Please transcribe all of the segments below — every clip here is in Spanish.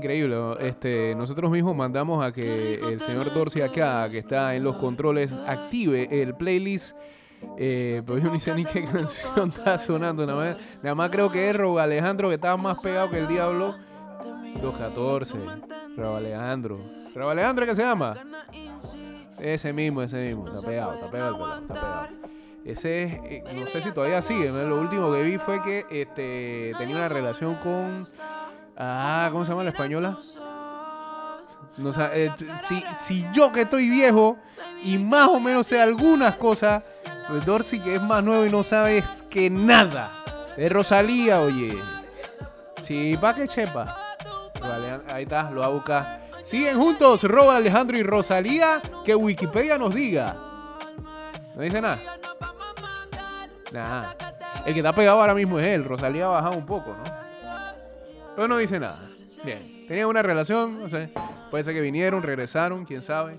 increíble. Este, nosotros mismos mandamos a que el señor Dorsey acá, que está en los controles, active el playlist. Eh, pero yo ni sé ni qué canción está sonando. Nada más, nada más creo que es Robo Alejandro, que estaba más pegado que el diablo. 214. Robo Alejandro. Robo Alejandro, ¿qué se llama? Ese mismo, ese mismo. Está pegado, está pegado está pegado. Ese es, eh, no sé si todavía sigue. ¿no? Lo último que vi fue que este, tenía una relación con. Ah, ¿cómo se llama la española? No, sé, eh, si, si yo que estoy viejo y más o menos sé algunas cosas, pues Dorsey que es más nuevo y no sabes que nada. Es Rosalía, oye. Sí, pa' que chepa. Vale, ahí está, lo va a buscar. Siguen juntos, Roba Alejandro y Rosalía. Que Wikipedia nos diga. No dice nada. Nada. El que está pegado ahora mismo es él. Rosalía ha bajado un poco, ¿no? No dice nada. Bien. Tenían una relación, no sé. Puede ser que vinieron, regresaron, quién sabe.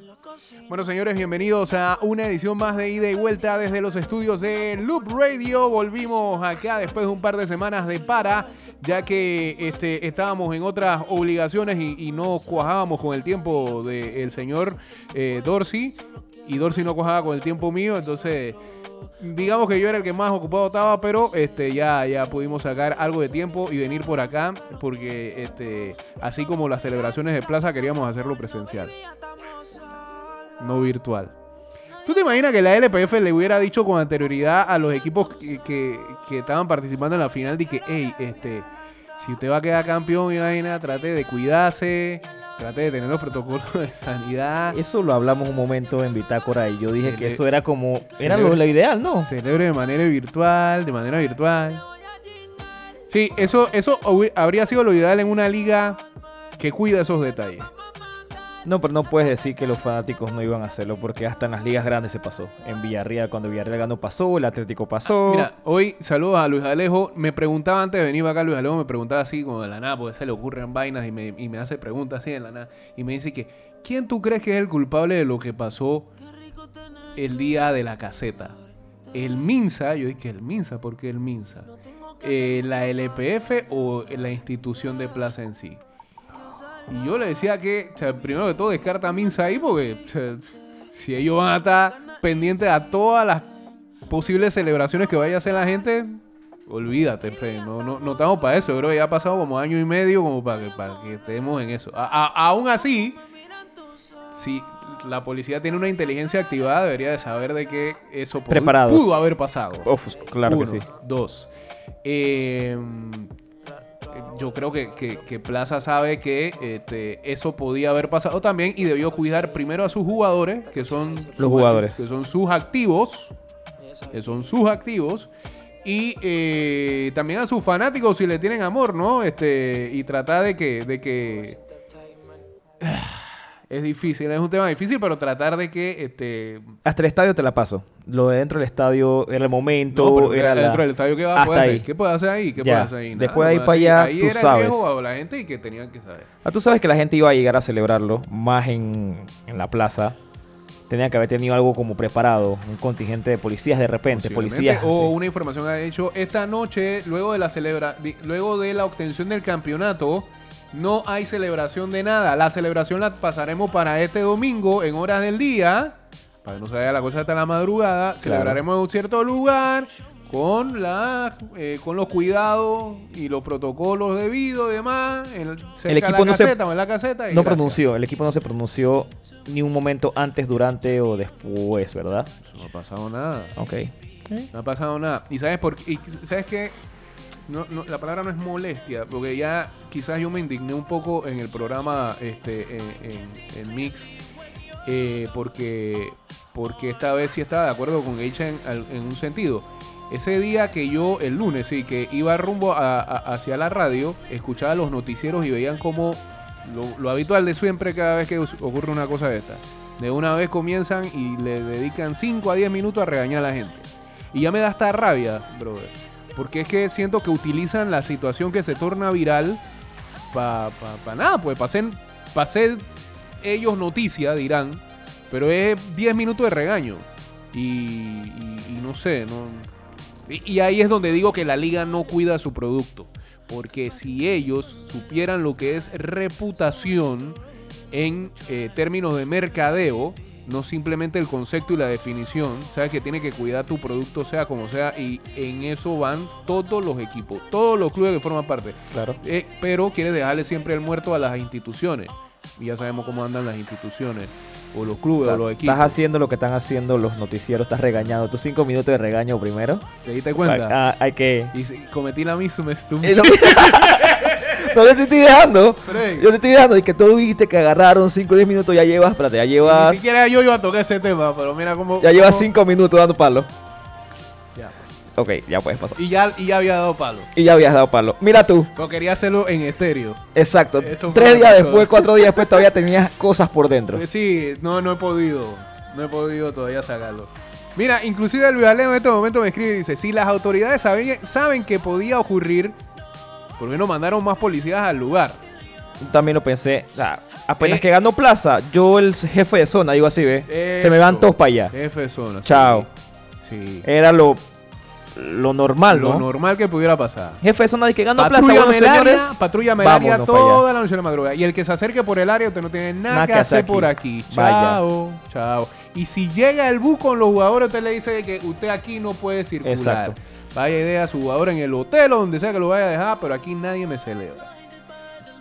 Bueno, señores, bienvenidos a una edición más de ida y vuelta desde los estudios de Loop Radio. Volvimos acá después de un par de semanas de para, ya que este, estábamos en otras obligaciones y, y no cuajábamos con el tiempo del señor eh, Dorsey. Y Dorsey no cuajaba con el tiempo mío, entonces digamos que yo era el que más ocupado estaba, pero este ya, ya pudimos sacar algo de tiempo y venir por acá, porque este, así como las celebraciones de plaza queríamos hacerlo presencial, no virtual. ¿Tú te imaginas que la LPF le hubiera dicho con anterioridad a los equipos que, que- estaban participando en la final de que, hey, este, si usted va a quedar campeón y vaina, trate de cuidarse, trate de tener los protocolos de sanidad, Eso lo hablamos un momento en Bitácora y yo dije que eso era como, era lo, lo ideal, ¿no? celebre de manera virtual, de manera virtual. Sí, eso, eso habría sido lo ideal en una liga que cuida esos detalles. No, pero no puedes decir que los fanáticos no iban a hacerlo porque hasta en las ligas grandes se pasó. En Villarreal, cuando Villarreal ganó pasó, el Atlético pasó. Mira, hoy saludos a Luis Alejo. Me preguntaba antes de venir acá, Luis Alejo me preguntaba así como de la nada, porque se le ocurren vainas y me, y me hace preguntas así de la nada. Y me dice que, ¿quién tú crees que es el culpable de lo que pasó el día de la caseta? ¿El Minsa? Yo dije, ¿el Minsa? ¿Por qué el Minsa? Eh, ¿La LPF o la institución de plaza en sí? Y yo le decía que, o sea, primero que todo, descarta a Minsa ahí porque o sea, si ellos van a estar pendientes a todas las posibles celebraciones que vaya a hacer la gente, olvídate, fe, no, no, no estamos para eso. Yo creo que ya ha pasado como año y medio como para que, para que estemos en eso. A- a- aún así, si la policía tiene una inteligencia activada, debería de saber de que eso pudo, haber pasado. Uf, claro Uno. que sí. Dos. eh, yo creo que, que- que Plaza sabe que este, eso podía haber pasado también y debió cuidar primero a sus jugadores, que son sus- jugadores. que son sus activos, que son sus activos. Y eh, también a sus fanáticos si le tienen amor, ¿no? Este, y tratar de que, de que es difícil, es un tema difícil, pero tratar de que este, Hasta el estadio te la paso. Lo de dentro del estadio era el momento, No, pero era la- dentro del estadio, ¿qué va, Hasta puede hacer? ahí. ¿Qué puede hacer ahí? ¿Qué Ya. puede hacer ahí? Nada, Después de ahí para allá, ahí tú era sabes. a la gente y que tenían que saber. Ah, tú sabes que la gente iba a llegar a celebrarlo, más en, en la plaza. Tenía que haber tenido algo como preparado, un contingente de policías de repente, policías. O una información ha hecho esta noche, luego de la celebra luego de la obtención del campeonato, no hay celebración de nada. La celebración la pasaremos para este domingo en horas del día. Para que no se vaya la cosa hasta la madrugada. Celebraremos en un cierto lugar. Con, la, eh, con los cuidados y los protocolos debidos y demás. En, cerca equipo de la no se- caseta o en la caseta. No gracias. pronunció, el equipo no se pronunció ni un momento antes, durante o después, ¿verdad? No ha pasado nada. Ok. No ha pasado nada. ¿Y sabes por qué? Y ¿Sabes qué? No, no, la palabra no es molestia, porque ya quizás yo me indigné un poco en el programa este, en, Mix, eh, porque, porque esta vez sí estaba de acuerdo con Geisha en, un sentido. Ese día que yo, el lunes, sí, que iba rumbo a- hacia la radio, escuchaba los noticieros y veían como lo, habitual de siempre cada vez que ocurre una cosa de esta. De una vez comienzan y le dedican 5 a 10 minutos a regañar a la gente. Y ya me da hasta rabia, brother. Porque es que siento que utilizan la situación que se torna viral para pa, pa nada, pues para hacer, pa hacer ellos noticia, dirán. Pero es 10 minutos de regaño. Y, y- no sé, no. Y, y ahí es donde digo que la liga no cuida su producto. Porque si ellos supieran lo que es reputación en eh, términos de mercadeo, no simplemente el concepto y la definición, sabes que tiene que cuidar tu producto sea como sea y en eso van todos los equipos, todos los clubes que forman parte. Claro. Eh, pero quiere dejarle siempre el muerto a las instituciones. Y ya sabemos cómo andan las instituciones, o los clubes, o, los equipos. Estás haciendo lo que están haciendo los noticieros, estás regañando. Tus cinco minutos de regaño primero. ¿Te diste cuenta? Ah, hay que. Y si- cometí la misma estupidez. No no te estoy dejando. Yo te estoy dejando y que tú dijiste que agarraron 5 o 10 minutos. Ya llevas, espérate, ya Ni llevas. siquiera yo iba a tocar ese tema, pero mira cómo. Ya llevas cómo- 5 minutos dando palo. Ya. Ok, ya puedes pasar. Y ya, y ya había dado palo. Y ya habías dado palo. Mira tú. Pero quería hacerlo en estéreo. Exacto. Eso Tres días pasó. después, cuatro días después, todavía tenías cosas por dentro. Pues sí, no, no he podido. No he podido todavía sacarlo. Mira, inclusive Luis Aleo en este momento me escribe y dice, si las autoridades saben, saben que podía ocurrir, ¿por qué no mandaron más policías al lugar? También lo pensé. O sea, apenas Eh. que ganó plaza, yo el jefe de zona, digo así, ¿ve? Se me van todos para allá. Jefe de zona. Chao. Sí. Era lo, lo normal, Lo ¿no? normal que pudiera pasar. Jefe de zona de que ganó plaza, Patrulla bueno, melaria, señores. patrulla melaria vámonos para toda la noche de la madrugada. Y el que se acerque por el área, usted no tiene nada, que hacer por aquí. Vaya. Chao, chao. Y si llega el bus con los jugadores, usted le dice que usted aquí no puede circular. Exacto. Vaya idea a su jugador en el hotel o donde sea que lo vaya a dejar, pero aquí nadie me celebra.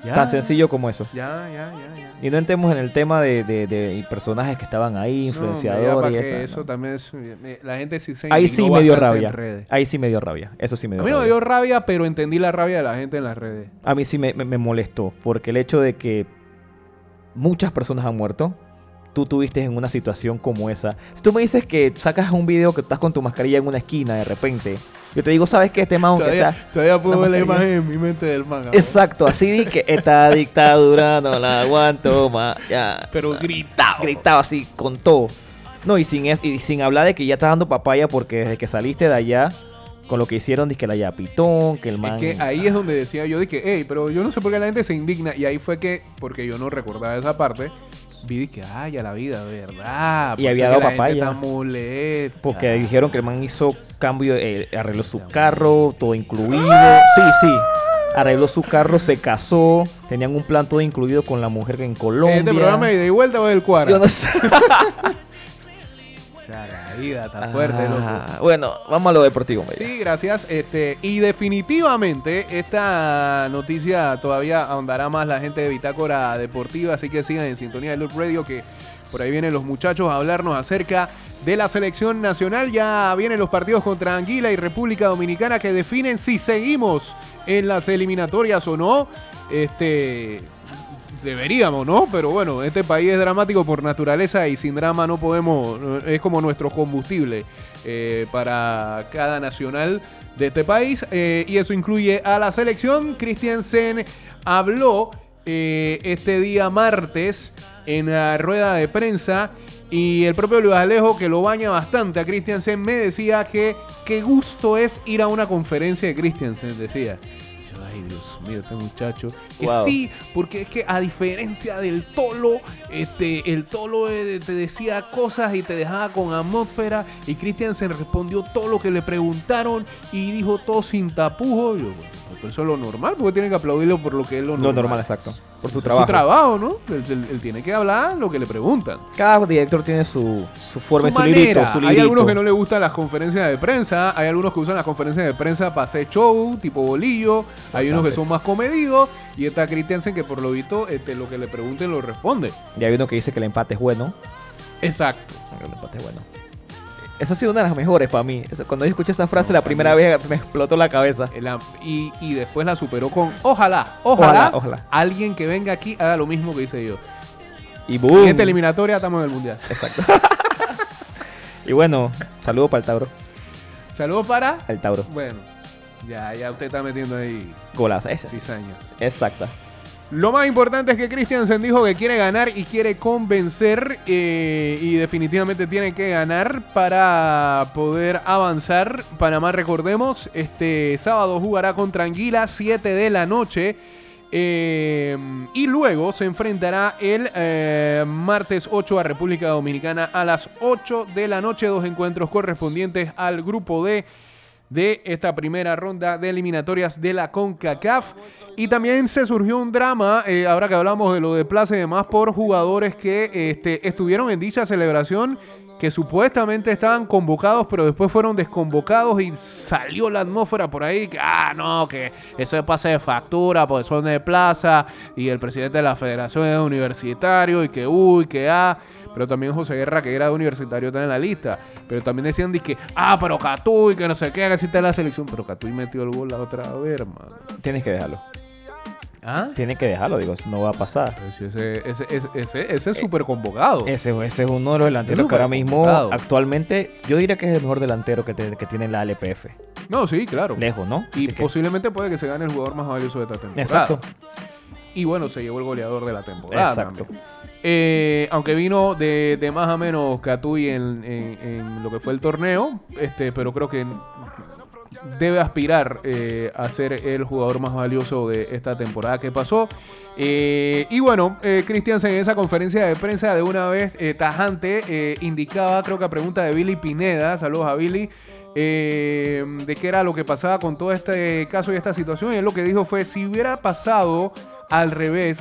Ya, Tan sencillo como eso. Ya, ya, ya, ya. Y no entremos en el tema de, de- de personajes que estaban ahí, No, influenciadores para y que eso. ¿no? también es... La gente sí se Ahí indignó sí me dio rabia. redes. Ahí sí me dio rabia. Eso sí me dio A mí no me rabia. dio rabia, pero entendí la rabia de la gente en las redes. A mí sí me, me- me molestó. Porque el hecho de que muchas personas han muerto, tú tuviste en una situación como esa. Si tú me dices que sacas un video que estás con tu mascarilla en una esquina de repente, yo te digo, ¿sabes qué? Este man, aunque Todavía, sea. todavía puedo ver la imagen en mi mente del manga. Exacto, así de que esta dictadura no la aguanto más. Ya. Pero gritado. Gritaba así con todo. No, y sin, es- y sin hablar de que ya está dando papaya porque desde que saliste de allá, con lo que hicieron, dice que la yapitón, que el man. Es que ahí es donde decía yo, dije, hey, pero yo no sé por qué la gente se indigna. Y ahí fue que, porque yo no recordaba esa parte, vi que, ay, a la vida, ¿verdad? Y había dado papaya. Porque dijeron que el man hizo cambio, eh, arregló su carro, todo incluido. Sí, sí. Arregló su carro, se casó, tenían un plan todo incluido con la mujer en Colombia. ¿Este programa de ida y vuelta o del cuadro? Yo no sé. Sea, la vida está fuerte, Ah, loco. Bueno, vamos a lo deportivo. Sí, gracias. Este, y definitivamente esta noticia todavía ahondará más la gente de Bitácora Deportiva, así que sigan en sintonía de Loop Radio que por ahí vienen los muchachos a hablarnos acerca de la selección nacional. Ya vienen los partidos contra Anguila y República Dominicana que definen si seguimos en las eliminatorias o no. Este deberíamos, ¿no? Pero bueno, este país es dramático por naturaleza y sin drama no podemos, es como nuestro combustible eh, para cada nacional de este país eh, y eso incluye a la selección. Christiansen habló eh, este día martes en la rueda de prensa y el propio Luis Alejo, que lo baña bastante a Christiansen, me decía que qué gusto es ir a una conferencia de Christiansen, decía. Ay, Dios mío, este muchacho. Que Wow. sí, porque es que a diferencia del Tolo, este, el Tolo eh, te decía cosas y te dejaba con atmósfera. Y Christiansen respondió todo lo que le preguntaron y dijo todo sin tapujos. Yo, bueno, pero eso es lo normal, porque tiene que aplaudirlo por lo que es lo normal. Lo normal, exacto. Por su trabajo. Su trabajo, ¿no? Él, él- él tiene que hablar lo que le preguntan. Cada director tiene su, su forma, Su su, Hay algunos que no le gustan las conferencias de prensa, hay algunos que usan las conferencias de prensa para hacer show, tipo bolillo, hay unos que son más comedidos, y está Christiansen que por lo visto este, lo que le pregunten lo responde. Y hay uno que dice que el empate es bueno. Exacto. El empate es bueno. Esa ha sido una de las mejores para mí. Cuando yo escuché esa frase la primera vez me explotó la cabeza. La- y, y después la superó con ojalá, ojalá, Ojalá, ojalá. alguien que venga aquí haga lo mismo que hice yo. Y boom. Siguiente eliminatoria, estamos en el mundial. Exacto. y bueno, saludo para el Tauro. Saludos para. El Tauro. Bueno, ya, ya usted está metiendo ahí Golazo. Ese. cizañas. Exacta. Lo más importante es que Christiansen dijo que quiere ganar y quiere convencer eh, y definitivamente tiene que ganar para poder avanzar. Panamá, recordemos, este sábado jugará contra Anguila 7 de la noche eh, y luego se enfrentará el eh, martes 8 a República Dominicana a las 8 de la noche. Dos encuentros correspondientes al grupo D de esta primera ronda de eliminatorias de la CONCACAF. Y también se surgió un drama, eh, ahora que hablamos de lo de Plaza y demás, por jugadores que este, estuvieron en dicha celebración que supuestamente estaban convocados, pero después fueron desconvocados y salió la atmósfera por ahí, que, ah, no, que eso es pase de factura, porque son de plaza, y el presidente de la federación es universitario, y que, uy, que, ah, pero también José Guerra, que era universitario, está en la lista, pero también decían, que, ah, pero Catuy, que no sé qué, que si está en la selección, pero Catuy metió el gol la otra vez, hermano. Tienes que dejarlo. ¿Ah? Tiene que dejarlo, digo, eso no va a pasar. ese, ese, ese, ese, es súper convocado. Ese, ese es uno de los delanteros que ahora mismo, actualmente, yo diría que es el mejor delantero que, que tiene la LPF. No, sí, claro. Lejos, ¿no? Y posiblemente puede que se gane el jugador más valioso de esta temporada. Exacto. Y bueno, se llevó el goleador de la temporada. Exacto. Eh, aunque vino de, más o menos Catuy en, en, lo que fue el torneo, este, pero creo que debe aspirar eh, a ser el jugador más valioso de esta temporada que pasó. Eh, y bueno, eh, Christiansen en esa conferencia de prensa de una vez tajante indicaba, creo que a pregunta de Billy Pineda, saludos a Billy, de qué era lo que pasaba con todo este caso y esta situación. Y él lo que dijo fue, si hubiera pasado al revés,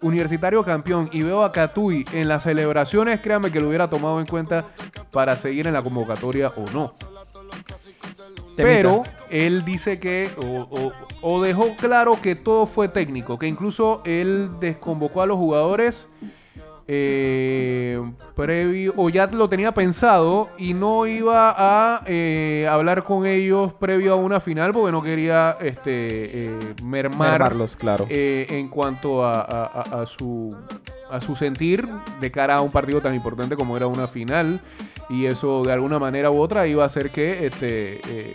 Universitario campeón y veo a Catuy en las celebraciones, créanme que lo hubiera tomado en cuenta para seguir en la convocatoria o no. Pero él dice que, o, dejó claro que todo fue técnico, que incluso él desconvocó a los jugadores eh, previo, o ya lo tenía pensado y no iba a eh, hablar con ellos previo a una final porque no quería este, eh, mermarlos, claro. en cuanto a, su, a su sentir de cara a un partido tan importante como era una final y eso de alguna manera u otra iba a hacer que este, eh,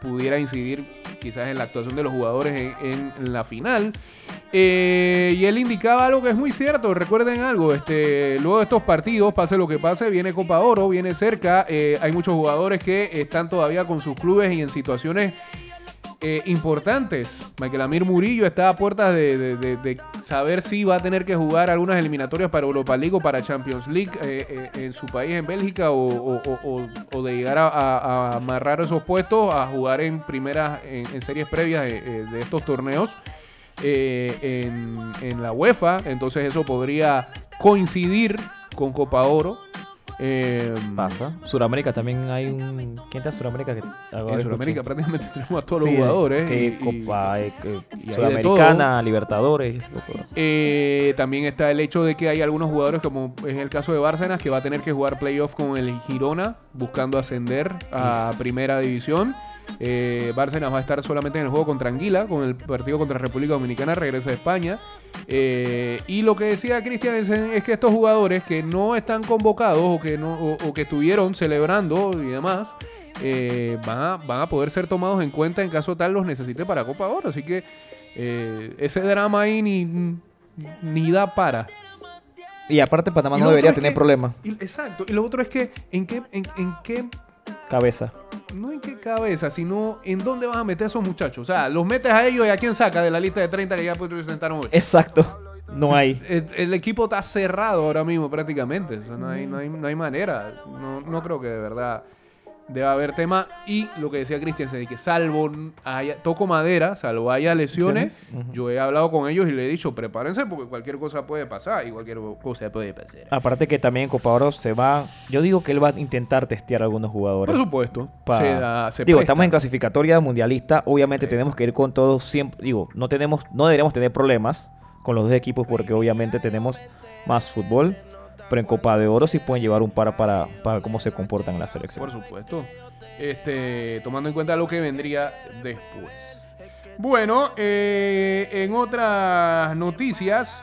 pudiera incidir quizás en la actuación de los jugadores en, la final. Eh, y él indicaba algo que es muy cierto, recuerden algo, este, luego de estos partidos, pase lo que pase, viene Copa Oro, viene cerca, eh, hay muchos jugadores que están todavía con sus clubes y en situaciones eh, importantes. Michael Amir Murillo está a puertas de, saber si va a tener que jugar algunas eliminatorias para Europa League o para Champions League eh, eh, en su país, en Bélgica, o, de llegar a, amarrar esos puestos a jugar en primeras, en, series previas de, estos torneos. En, en la UEFA, entonces eso podría coincidir con Copa Oro eh, Pasa. Suramérica también hay un. ¿Quién está en Suramérica? en Suramérica prácticamente tenemos a todos los jugadores. Que Copa eh, Sudamericana, Libertadores. Eh, también está el hecho de que hay algunos jugadores, como es el caso de Bárcenas, que va a tener que jugar playoff con el Girona, buscando ascender a Primera División. Eh, Bárcenas va a estar solamente en el juego contra Anguila, con el partido contra República Dominicana, regresa a España. Eh, y lo que decía Cristian es, que estos jugadores que no están convocados o que, no, o, que estuvieron celebrando y demás, eh, van, a, poder ser tomados en cuenta en caso tal los necesite para Copa Oro. Así que eh, ese drama ahí ni, ni da para. Y aparte Panamá no debería tener problemas. Exacto. Y lo otro es que, ¿en qué, en, en qué cabeza? no en qué cabeza, sino en dónde vas a meter a esos muchachos. O sea, los metes a ellos y a quién saca de la lista de 30 que ya presentaron hoy. Exacto. No hay. El, equipo está cerrado ahora mismo prácticamente. no, hay, no, hay, no hay manera. No, no creo que de verdad debe haber tema. Y lo que decía Cristian, de que salvo haya, toco madera, salvo haya lesiones, yo he hablado con ellos y le he dicho, prepárense porque cualquier cosa puede pasar y cualquier cosa puede pasar. Aparte que también en Copa Oro se va, yo digo que él va a intentar testear a algunos jugadores. Por supuesto. digo, estamos en clasificatoria mundialista, obviamente tenemos que ir con todos siempre, digo, no tenemos, no deberíamos tener problemas con los dos equipos porque obviamente tenemos más fútbol pero en Copa de Oro sí pueden llevar un par para, para cómo se comportan en la. Por supuesto. Este, tomando en cuenta lo que vendría después. Bueno, eh, en otras noticias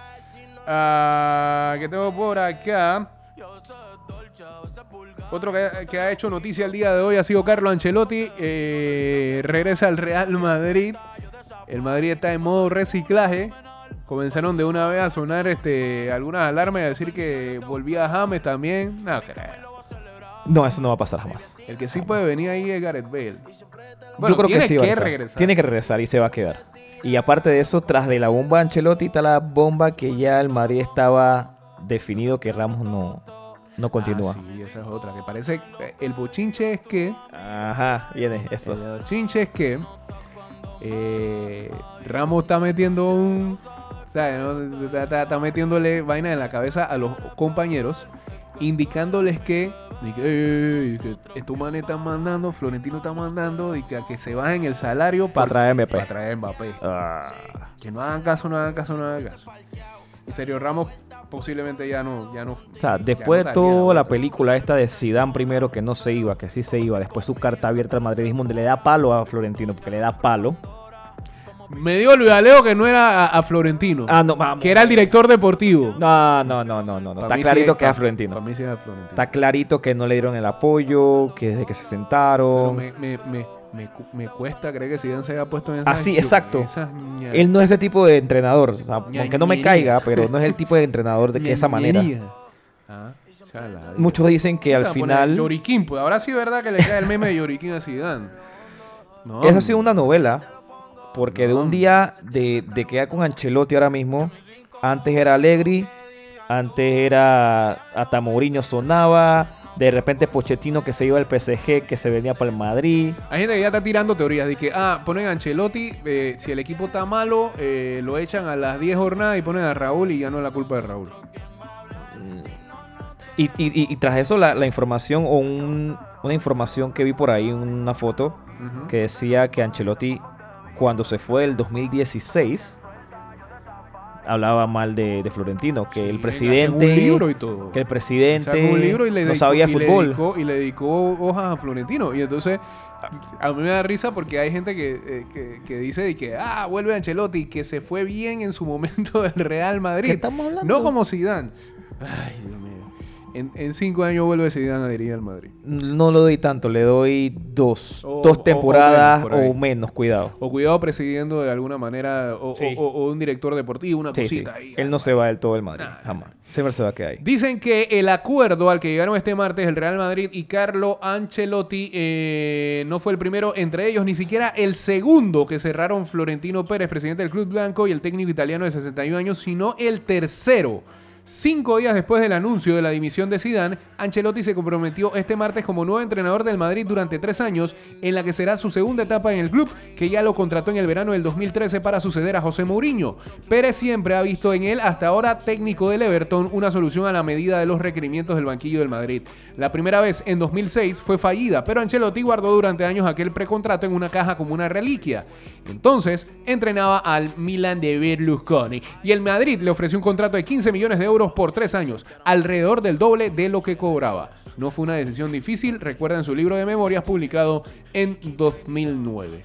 uh, que tengo por acá. Otro que, ha hecho noticia el día de hoy ha sido Carlo Ancelotti. Eh, regresa al Real Madrid. El Madrid está en modo reciclaje comenzaron de una vez a sonar este algunas alarmas y a decir que volvía James también. No creo. No, eso no va a pasar jamás. El que sí puede venir ahí es Gareth Bale. Bueno, Yo creo que sí va a regresar. Tiene que regresar y se va a quedar. Y aparte de eso, tras de la bomba Ancelotti está la bomba que ya el Madrid estaba definido que Ramos no, no continúa. Ah, sí, esa es otra. Que parece. eh, El bochinche es que. Ajá, viene eso. El bochinche es que. eh, Ramos está metiendo un. ¿Sabes, no? Está, está- está metiéndole vaina en la cabeza a los compañeros, indicándoles que. de que, "Ey, que estos manes están mandando, Florentino está mandando, y que, a que se bajen el salario Para traer MP. Para traer Mbappé. Ah, Que no hagan caso, no hagan caso, no hagan caso. Y Sergio Ramos posiblemente ya no. Ya no o sea, después no de toda la película esta de Zidane primero que no se iba, que sí se iba, después su carta abierta al madridismo donde le da palo a Florentino, porque le da palo. Me dio Luis Aleo que no era a, a Florentino. Ah, no, vamos. que era el director deportivo. No, no, no, no, no. Está clarito sí- que es a Para Florentino. mí sí es a Florentino. Está clarito que no le dieron el apoyo, que desde que se Pero sentaron. me, me, me, me, cu- me cuesta creer que Zidane se haya puesto en esas Así, exacto. Él no es ese tipo de entrenador. o sea, aunque no me caiga, pero no es el tipo de entrenador de que esa manera. Ah, Muchos dicen que al final. Yoriquín, pues ahora sí es verdad que le cae el meme de Yoriquín a Zidane. No, Eso ha sido una novela. Porque de un día de, de quedar con Ancelotti ahora mismo, antes era Allegri, antes era hasta Mourinho sonaba, de repente Pochettino que se iba al PSG, que se venía para el Madrid. Hay gente que ya está tirando teorías de que, ah, ponen a Ancelotti, eh, si el equipo está malo, eh, lo echan a las 10 jornadas y ponen a Raúl y ya no es la culpa de Raúl. Y, y- y- y tras eso la, la información o un- una información que vi por ahí, una foto, que decía que Ancelotti cuando se fue el 2016 hablaba mal de, de Florentino, que Sí, el presidente... un libro y todo. que el presidente un libro y le no dedicó- sabía y le dedicó- y le dedicó hojas a Florentino. Y entonces, a, mí me da risa porque hay gente que, eh, que, que dice de que, ah, vuelve Ancelotti, que se fue bien en su momento del Real ¿Qué Madrid. estamos hablando? No como Zidane. Ay, Dios mío. En, en cinco años vuelve Zidane a dirigir al Madrid. No lo doy tanto, le doy dos. O- dos o temporadas menos, o menos, cuidado. O cuidado presidiendo de alguna manera, o, Sí. o- o un director deportivo, una Sí, sí. cosita ahí. Él no se va del todo del Madrid, Nah. jamás. Siempre se va a quedar ahí. Dicen que el acuerdo al que llegaron este martes el Real Madrid y Carlo Ancelotti eh, no fue el primero entre ellos, ni siquiera el segundo que cerraron Florentino Pérez, presidente del Club Blanco, y el técnico italiano de 61 años, sino el tercero. Cinco días después del anuncio de la dimisión de Zidane, Ancelotti se comprometió este martes como nuevo entrenador del Madrid durante tres años, en la que será su segunda etapa en el club, que ya lo contrató en el verano del 2013 para suceder a José Mourinho. Pérez siempre ha visto en él, hasta ahora técnico del Everton, una solución a la medida de los requerimientos del banquillo del Madrid. La primera vez, en 2006, fue fallida, pero Ancelotti guardó durante años aquel precontrato en una caja como una reliquia. Entonces, entrenaba al Milan de Berlusconi y el Madrid le ofreció un contrato de 15 millones de euros por tres años, alrededor del doble de lo que cobraba. No fue una decisión difícil, recuerda en su libro de memorias publicado en 2009.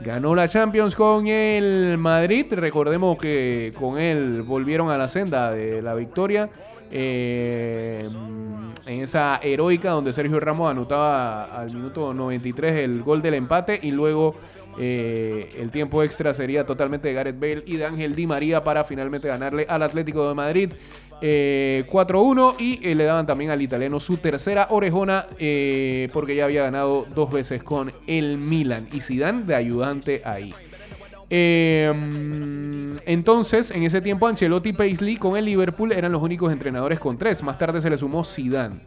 Ganó la Champions con el Madrid, recordemos que con él volvieron a la senda de la victoria. eh, en esa heroica donde Sergio Ramos anotaba al minuto 93 el gol del empate y luego eh, el tiempo extra sería totalmente de Gareth Bale y de Ángel Di María para finalmente ganarle al Atlético de Madrid eh, 4-1 y eh, le daban también al italiano su tercera orejona eh, porque ya había ganado dos veces con el Milan y Zidane de ayudante ahí. Eh, mm, entonces, en ese tiempo, Ancelotti y Paisley con el Liverpool eran los únicos entrenadores con tres. Más tarde se le sumó Zidane.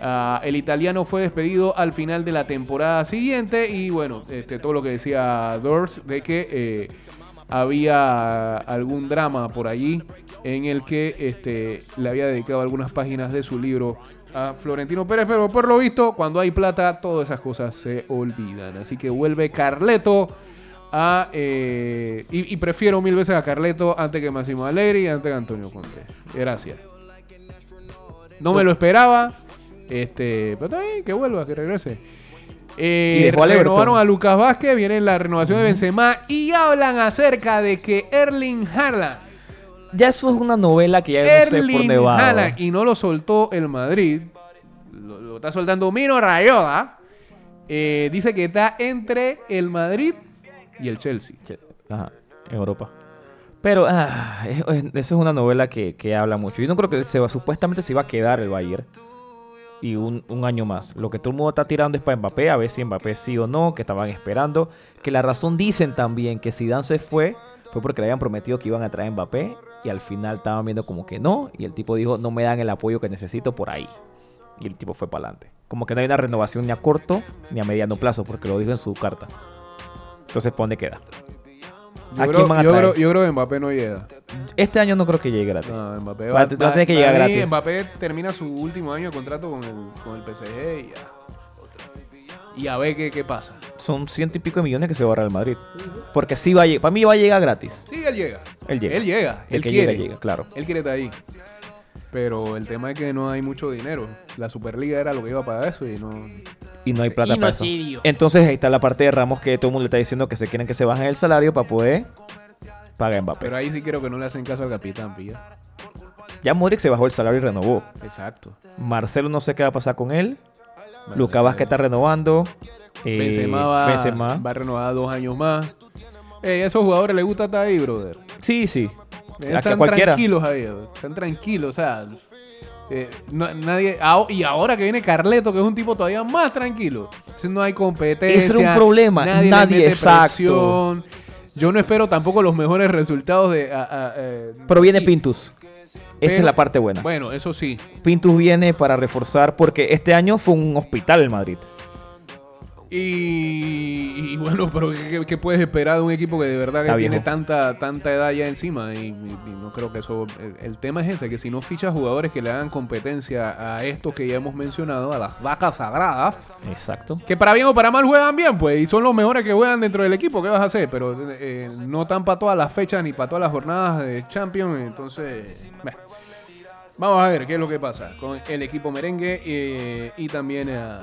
Ah, el italiano fue despedido al final de la temporada siguiente y bueno, este, todo lo que decía Dors de que eh, había algún drama por allí en el que este, le había dedicado algunas páginas de su libro a Florentino Pérez, pero por lo visto, cuando hay plata, todas esas cosas se olvidan. Así que vuelve Carleto a, eh, y, y prefiero mil veces a Carleto antes que Massimo Allegri y antes que Antonio Conte. Gracias. No me lo esperaba. Este, pero está bien, que vuelva, que regrese. Eh, Y renovaron a Lucas Vázquez, viene la renovación de Benzema y hablan acerca de que Erling Haaland, Ya eso es una novela que ya no sé por Erling. Haaland, y no lo soltó el Madrid, lo, lo está soltando Mino Rayola, eh, dice que está entre el Madrid y el Chelsea. Che- Ajá, en Europa. Pero ah, es- es- eso es una novela que, que habla mucho. Yo no creo que se va, supuestamente se iba a quedar el Bayern. Y un, año más. Lo que todo el mundo está tirando es para Mbappé, a ver si Mbappé sí o no, que estaban esperando. Que la razón dicen también que Zidane se fue fue porque le habían prometido que iban a traer Mbappé y al final estaban viendo como que no. Y el tipo dijo, no me dan el apoyo que necesito por ahí. Y el tipo fue para adelante. Como que no hay una renovación ni a corto ni a mediano plazo, porque lo dijo en su carta. Entonces, ¿pone queda? Yo, ¿A creo, quién van a yo, traer? creo, yo creo que Mbappé no llega. Este año no creo que llegue gratis. No, Mbappé Va a- va a tener que llegar para mí, gratis. Mbappé termina su último año de contrato con el, con el PSG y ya. Y a ver qué, qué pasa. Son ciento y pico de millones que se va a ahorrar el Madrid. Porque sí va a llegar. Para mí va a llegar gratis. Sí, él llega. Él llega. Él llega. El él que quiere. llega, llega, claro. Él quiere estar ahí. Pero el tema es que no hay mucho dinero. La Superliga era lo que iba para eso y no. Y no hay plata Y para es eso. Entonces ahí está la parte de Ramos que todo el mundo le está diciendo que se quieren que se bajen el salario para poder pagar a Mbappé. Pero ahí sí creo que no le hacen caso al capitán, pilla. Ya Modric se bajó el salario y renovó. Exacto. Marcelo no sé qué va a pasar con él. Lucas Marcelo- Vázquez está renovando. Eh, Benzema va, Benzema. va a renovar dos años más. A esos jugadores les gusta estar ahí, brother. Sí, sí. Que Están cualquiera. tranquilos ahí, están tranquilos, o sea, eh, no- nadie, y ahora que viene Carleto, que es un tipo todavía más tranquilo, no hay competencia. Ese era un problema, Nadie, nadie, mete exacto. presión. Yo no espero tampoco los mejores resultados de. a- a- eh, Pero viene y- Pintus. Esa es la parte buena. Bueno, eso sí. Pintus viene para reforzar porque este año fue un hospital el Madrid. Y, y bueno, pero ¿qué, puedes esperar de un equipo que de verdad que tiene tanta tanta edad ya encima? Y, y- y no creo que eso... El, el tema es ese, que si no fichas jugadores que le hagan competencia a estos que ya hemos mencionado, a las vacas sagradas, Exacto. que para bien o para mal juegan bien, pues, y son los mejores que juegan dentro del equipo, ¿qué vas a hacer? Pero eh, no tan para todas las fechas ni para todas las jornadas de Champions, entonces... Vamos a ver qué es lo que pasa con el equipo merengue eh, y también eh,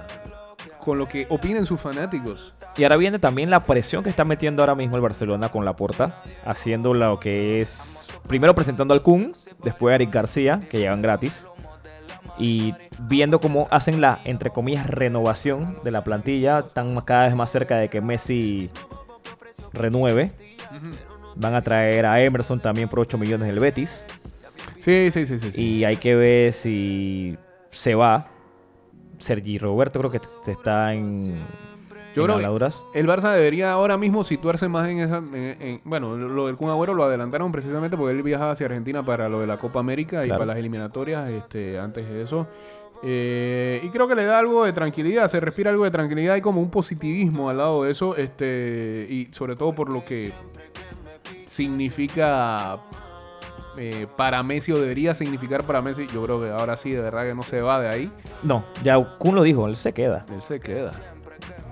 con lo que opinen sus fanáticos. Y ahora viene también la presión que está metiendo ahora mismo el Barcelona con la porta, haciendo lo que es primero presentando al Kun, después a Eric García, que llegan gratis, y viendo cómo hacen la, entre comillas, renovación de la plantilla, están cada vez más cerca de que Messi renueve. Van a traer a Emerson también por 8 millones del Betis. Sí, sí, sí, sí. sí. Y hay que ver si se va. Sergi Roberto creo que se está en, Yo creo que el Barça debería ahora mismo situarse más en esa... en- en- bueno, lo del Kun Agüero lo adelantaron precisamente porque él viajaba hacia Argentina para lo de la Copa América y Claro. para las eliminatorias este, antes de eso. Eh, y creo que le da algo de tranquilidad, se respira algo de tranquilidad y como un positivismo al lado de eso, este y sobre todo por lo que significa eh, para Messi o debería significar para Messi. Yo creo que ahora sí, de verdad que no se va de ahí. No, ya Kun lo dijo, él se queda. Él se queda.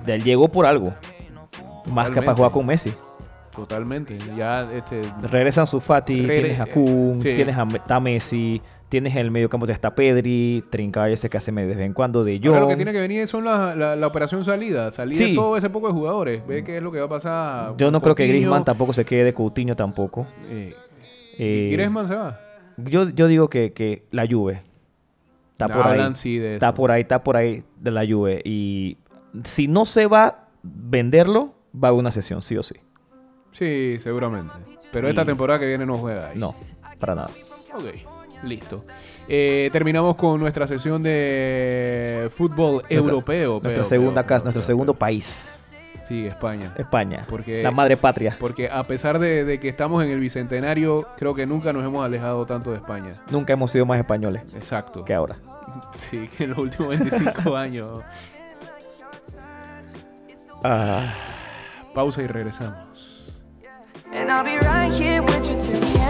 Él llegó por algo. Más que para jugar con Messi. Totalmente. Ya este Regresan su Fati, Regre- tienes a Kun, sí. tienes a, Messi, tienes el medio campo, está Pedri, Trincao ese que hace de vez en cuando de Ahora lo Jong. que tiene que venir son la, la- la operación salida, salir de Sí. todo ese poco de jugadores, ve qué es lo que va a pasar. Yo no creo que. Griezmann tampoco se quede, Coutinho tampoco. Eh, Eh, Griezmann se va. yo, yo digo que, que la Juve está por Hablan ahí. sí de Está eso. por ahí, está por ahí de la Juve. Y si no se va a venderlo, va a una sesión, sí o sí. Sí, seguramente. Pero Y- esta temporada que viene no juega ahí. No, para nada. Ok, listo. Eh, terminamos con nuestra sesión de fútbol europeo. Nuestra pero- segunda pero- casa, pero- nuestro segundo país, Sí, España. España. Porque- la madre patria. Porque a pesar de, de que estamos en el bicentenario, creo que nunca nos hemos alejado tanto de España. Nunca hemos sido más españoles Exacto. que ahora. Sí, que en los últimos 25 años. Ah, Pausa y regresamos. And I'll be right here with you till the end.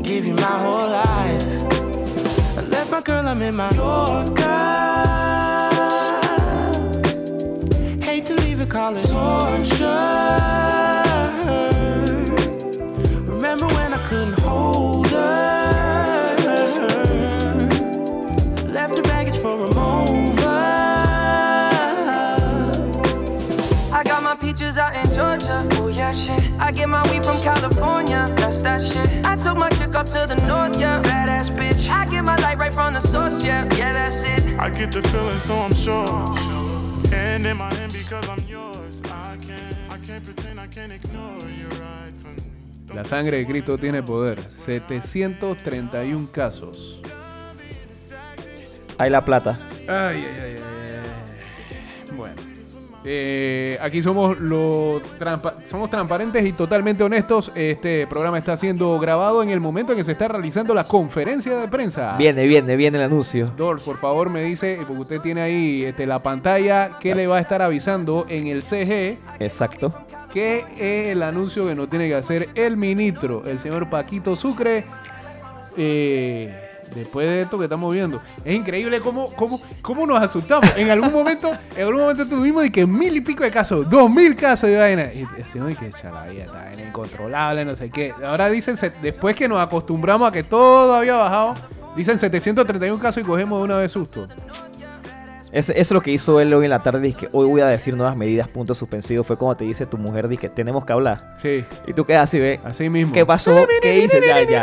and give you my whole life. I left my girl, I'm in my Yorker. Hate to leave it, call torture. Out in Georgia. Oh yeah, shit. I get my weed from California. That's that shit. I took my chick up to the north, yeah. Badass bitch. I get my light right from the source, yeah. Yeah, that's it. I get the feeling, so I'm sure. And in my hand because I'm yours. I can't, I can't pretend I can't ignore you right from me. Don't La sangre de Cristo tiene poder. 731 casos. Hay la plata. Ay, ay, ay, ay. Bueno. Eh, aquí somos trampa- somos transparentes y totalmente honestos. Este programa está siendo grabado en el momento en que se está realizando la conferencia de prensa. Viene, viene, viene el anuncio. Dors, por favor, me dice, porque usted tiene ahí este, la pantalla, que le va a estar avisando en el CG Exacto. que es el anuncio que nos tiene que hacer el ministro, el señor Paquito Sucre. eh, después de esto que estamos viendo. Es increíble cómo, cómo, cómo nos asustamos. En algún momento, en algún momento tuvimos de que mil y pico de casos, dos mil casos de vaina. Y decimos de que "Cha, la vida está incontrolable, no sé qué. Ahora dicen, después que nos acostumbramos a que todo había bajado, dicen 731 casos y cogemos de una vez susto. Eso es lo que hizo él hoy en la tarde. Dice que hoy voy a decir nuevas medidas, puntos suspensivos. Fue como te dice tu mujer, dice que tenemos que hablar. Sí, Y tú quedas así, ve. así mismo. ¿Qué pasó? ¿Qué hice? Ya, ya.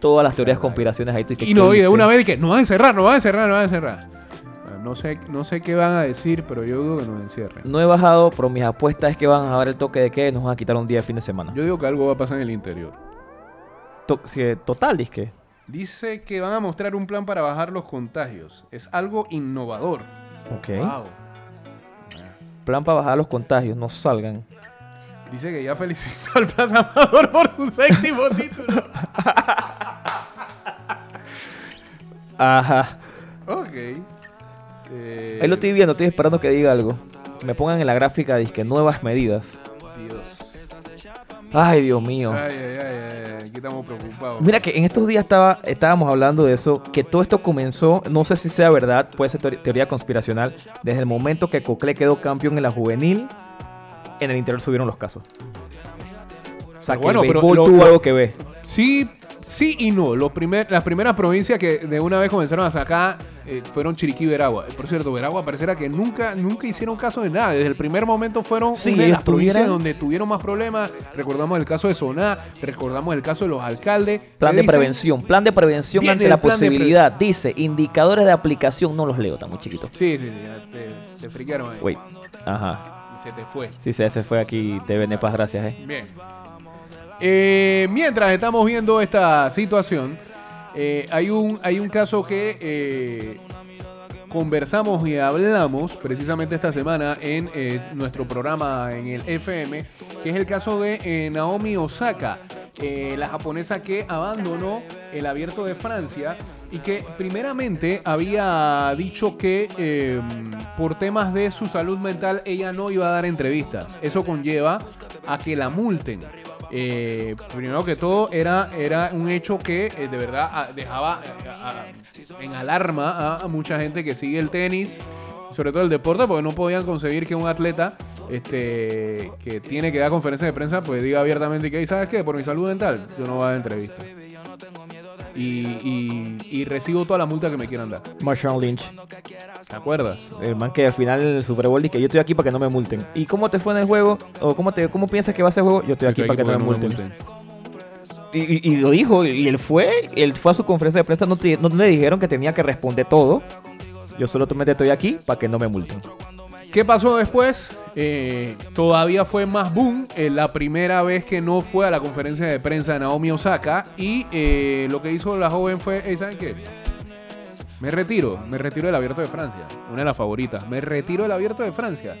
Todas las teorías conspiraciones ahí. Tú, Y no, y de una vez que nos van a encerrar, nos van a encerrar, nos van a encerrar. Bueno, no sé, no sé qué van a decir, pero yo dudo que nos encierren. No he bajado, pero mis apuestas es que van a dar el toque de que nos van a quitar un día de fin de semana. Yo digo que algo va a pasar en el interior. To- si- total, disque. Dice que van a mostrar un plan para bajar los contagios. Es algo innovador. Ok. Wow. Plan para bajar los contagios, no salgan. Dice que ya felicitó al Plaza Amador por su séptimo título. Ajá. ok. Eh, Ahí lo estoy viendo, estoy esperando que diga algo. Me pongan en la gráfica, disque nuevas medidas. Dios. Ay, Dios mío. Ay, ay, ay, ay, Aquí estamos preocupados. Mira que en estos días estaba, estábamos hablando de eso, que todo esto comenzó, no sé si sea verdad, puede ser teoría conspiracional, desde el momento que Cocle quedó campeón en la juvenil, en el interior subieron los casos. O sea, Pero que bueno, el pero lo- tuvo algo que ver. Sí, sí y no. Los primer, las primeras provincias que de una vez comenzaron a sacar eh, fueron Chiriquí y Veragua. Por cierto, Veragua pareciera que nunca, nunca hicieron caso de nada. Desde el primer momento fueron Sí, una de las provincias tuvieran- donde tuvieron más problemas. Recordamos el caso de Soná, recordamos el caso de los alcaldes. Plan de dicen- prevención, plan de prevención ante la posibilidad. Dice, indicadores de aplicación, no los leo, está muy chiquito. Sí, sí, sí. Te, te friquearon ahí. Wait, ajá. Se te fue. Sí, ese fue aquí, TV Nepas, gracias, eh. Bien. Eh, mientras estamos viendo esta situación, eh, hay, un, hay un caso que eh, conversamos y hablamos precisamente esta semana en nuestro programa en el FM, que es el caso de Naomi Osaka, la japonesa que abandonó el abierto de Francia y que primeramente había dicho que por temas de su salud mental ella no iba a dar entrevistas. Eso conlleva a que la multen. Eh, primero que todo era, era un hecho que eh, de verdad dejaba eh, en alarma a, mucha gente que sigue el tenis, sobre todo el deporte, porque no podían conseguir que un atleta este, que tiene que dar conferencia de prensa pues diga abiertamente que, ¿sabes qué? Por mi salud mental, yo no voy a dar entrevista. Y, y- y recibo toda la multa que me quieran dar. Marshawn Lynch, ¿Te acuerdas? el man que al final en el Super Bowl dice que yo estoy aquí para que no me multen. ¿Y cómo te fue en el juego? ¿O cómo, te, cómo piensas que va a ser el juego? Yo estoy aquí Estoy para que no me multen. Y, lo dijo, y él fue, él fue a su conferencia de prensa, no, te- no le dijeron que tenía que responder todo. Yo solamente estoy aquí para que no me multen. ¿Qué pasó después? Eh, todavía fue más boom. eh, la primera vez que no fue a la conferencia de prensa de Naomi Osaka. Y eh, lo que hizo la joven fue, "Ey, ¿saben qué? Me retiro, me retiro del abierto de Francia. Una de las favoritas. Me retiro del abierto de Francia.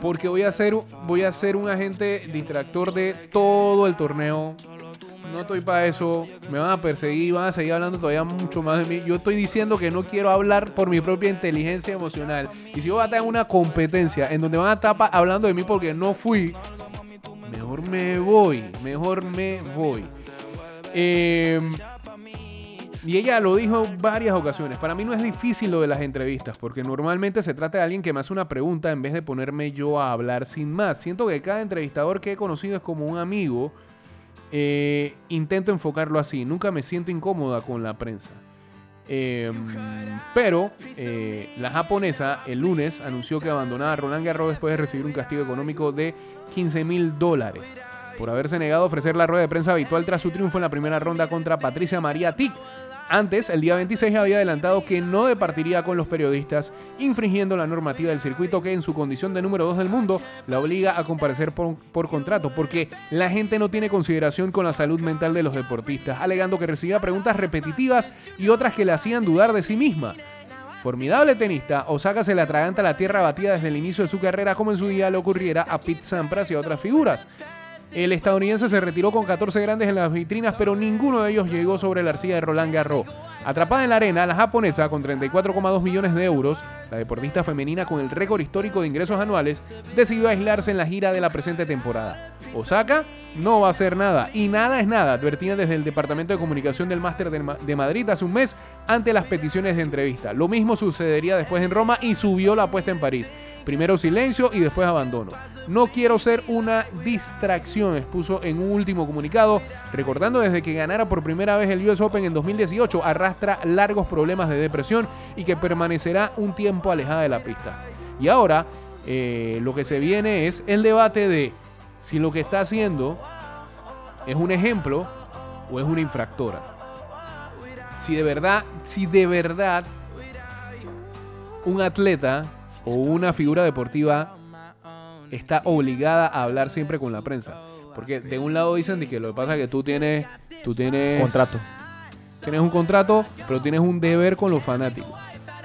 Porque voy a ser, voy a ser un agente distractor de todo el torneo. No estoy para eso. Me van a perseguir, van a seguir hablando todavía mucho más de mí. Yo estoy diciendo que no quiero hablar por mi propia inteligencia emocional. Y si yo voy a estar en una competencia en donde van a estar hablando de mí porque no fui, mejor me voy. Mejor me voy. Eh, y ella lo dijo varias ocasiones. Para mí no es difícil lo de las entrevistas, porque normalmente se trata de alguien que me hace una pregunta en vez de ponerme yo a hablar sin más. Siento que cada entrevistador que he conocido es como un amigo. Eh, intento enfocarlo así. Nunca me siento incómoda con la prensa. Eh, pero eh, la japonesa el lunes anunció que abandonaba a Roland Garros después de recibir un castigo económico de 15 mil dólares por haberse negado a ofrecer la rueda de prensa habitual tras su triunfo en la primera ronda contra Patricia María Tic. Antes, el día 26 había adelantado que no departiría con los periodistas, infringiendo la normativa del circuito que en su condición de número 2 del mundo la obliga a comparecer por, contrato, porque la gente no tiene consideración con la salud mental de los deportistas, alegando que recibía preguntas repetitivas y otras que le hacían dudar de sí misma. Formidable tenista, Osaka se le atraganta la tierra batida desde el inicio de su carrera como en su día le ocurriera a Pete Sampras y a otras figuras. El estadounidense se retiró con 14 grandes en las vitrinas, pero ninguno de ellos llegó sobre la arcilla de Roland Garros. Atrapada en la arena, la japonesa, con 34,2 millones de euros, la deportista femenina con el récord histórico de ingresos anuales, decidió aislarse en la gira de la presente temporada. Osaka no va a hacer nada, y nada es nada, advertían desde el Departamento de Comunicación del Máster de Madrid hace un mes ante las peticiones de entrevista. Lo mismo sucedería después en Roma y subió la apuesta en París. Primero silencio y después abandono. No quiero ser una distracción, expuso en un último comunicado, recordando desde que ganara por primera vez el US Open en 2018, arrastra largos problemas de depresión y que permanecerá un tiempo alejada de la pista. Y ahora eh, lo que se viene es el debate de si lo que está haciendo es un ejemplo o es una infractora. Si de verdad, si de verdad un atleta o una figura deportiva está obligada a hablar siempre con la prensa. Porque de un lado dicen que lo que pasa es que tú tienes, tú tienes, Contrato. tienes un contrato, pero tienes un deber con los fanáticos.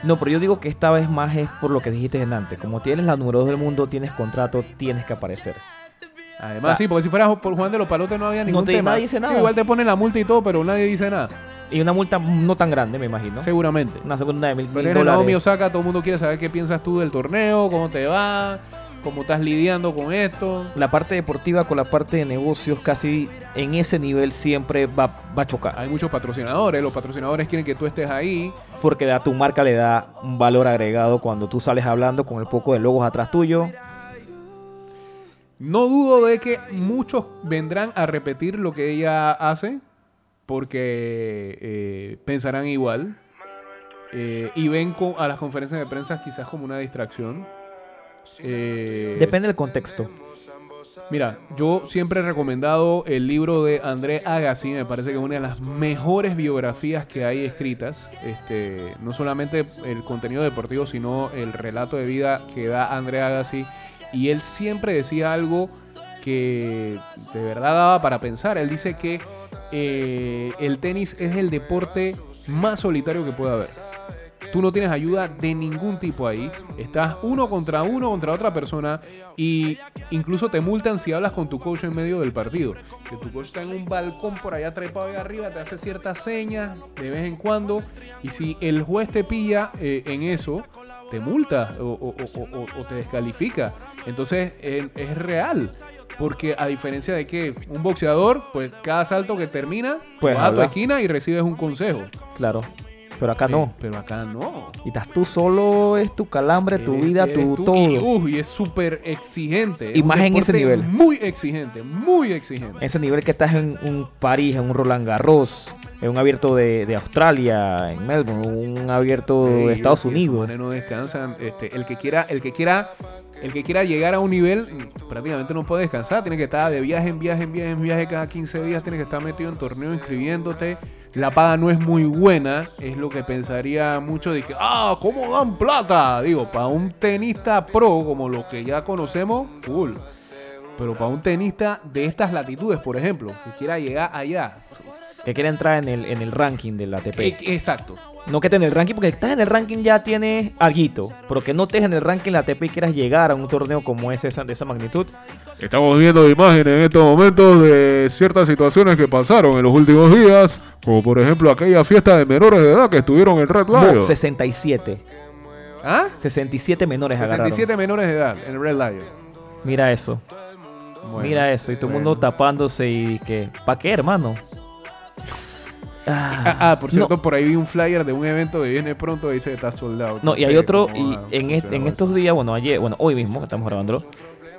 No, pero yo digo que esta vez más es por lo que dijiste antes. Como tienes la número 2 del mundo, tienes contrato, tienes que aparecer. Además, O sea, sí, porque si fueras por Juan de los Palotes no había ningún te- tema. nadie dice nada. Igual te ponen la multa y todo, pero nadie dice nada. Y una multa no tan grande, me imagino. Seguramente. Una segunda de mil, Pero mil dólares. Osaka, todo el mundo quiere saber qué piensas tú del torneo, cómo te va, cómo estás lidiando con esto. La parte deportiva con la parte de negocios casi en ese nivel siempre va, va a chocar. Hay muchos patrocinadores, los patrocinadores quieren que tú estés ahí. Porque a tu marca le da un valor agregado cuando tú sales hablando con el poco de logos atrás tuyo. No dudo de que muchos vendrán a repetir lo que ella hace porque eh, pensarán igual eh, y ven a las conferencias de prensa quizás como una distracción. Eh, Depende del contexto. Mira, yo siempre he recomendado el libro de André Agassi, me parece que es una de las mejores biografías que hay escritas. Este, no solamente el contenido deportivo, sino el relato de vida que da André Agassi. Y él siempre decía algo que de verdad daba para pensar. Él dice que eh, el tenis es el deporte más solitario que puede haber. Tú no tienes ayuda de ningún tipo ahí. Estás uno contra uno contra otra persona y incluso te multan si hablas con tu coach en medio del partido. Que tu coach está en un balcón por allá trepado ahí arriba, te hace ciertas señas de vez en cuando y si el juez te pilla eh, en eso, te multa o, te descalifica. Entonces eh, es real. Porque a diferencia de que un boxeador, pues cada salto que termina, Puedes vas a tu esquina y recibes un consejo. Claro. Pero acá no. Pero acá no. Y estás tú solo, es tu calambre, tu Eres- vida, eres tu tú, todo. Y, uh, y es súper exigente. Y Es un más en ese nivel. Muy exigente, muy exigente. Ese nivel que estás en un París, en un Roland Garros, un abierto de, de Australia, en Melbourne, un abierto de Estados Unidos. no descansan. Este, el que quiera, el que quiera, el que quiera llegar a un nivel, prácticamente no puede descansar. Tiene que estar de viaje en viaje, en viaje, en viaje cada 15 días. Tiene que estar metido en torneo inscribiéndote. La paga no es muy buena, es lo que pensaría mucho de que, ah, ¿cómo dan plata? Digo, para un tenista pro como los que ya conocemos, cool. Pero para un tenista de estas latitudes, por ejemplo, que quiera llegar allá. Que quiere entrar en el, en el ranking del ATP. e- Exacto. No que en el ranking, porque estás en el ranking ya tienes alguito. Pero que no estés en el ranking del ATP y quieras llegar a un torneo como ese de esa magnitud. Estamos viendo imágenes en estos momentos de ciertas situaciones que pasaron en los últimos días, como por ejemplo aquella fiesta de menores de edad que estuvieron en Red Lion. 67. ¿Ah? 67 menores 67 agarraron. menores de edad en Red Lion. Mira eso. Bueno, Mira eso. Y todo el bueno. mundo tapándose y que... ¿Pa' qué, hermano? Ah, ah, por cierto, no. por ahí vi un flyer de un evento que viene pronto y dice que está soldado. No, y hay otro, y en, est- en estos días, bueno, ayer, bueno, hoy mismo, que estamos grabando,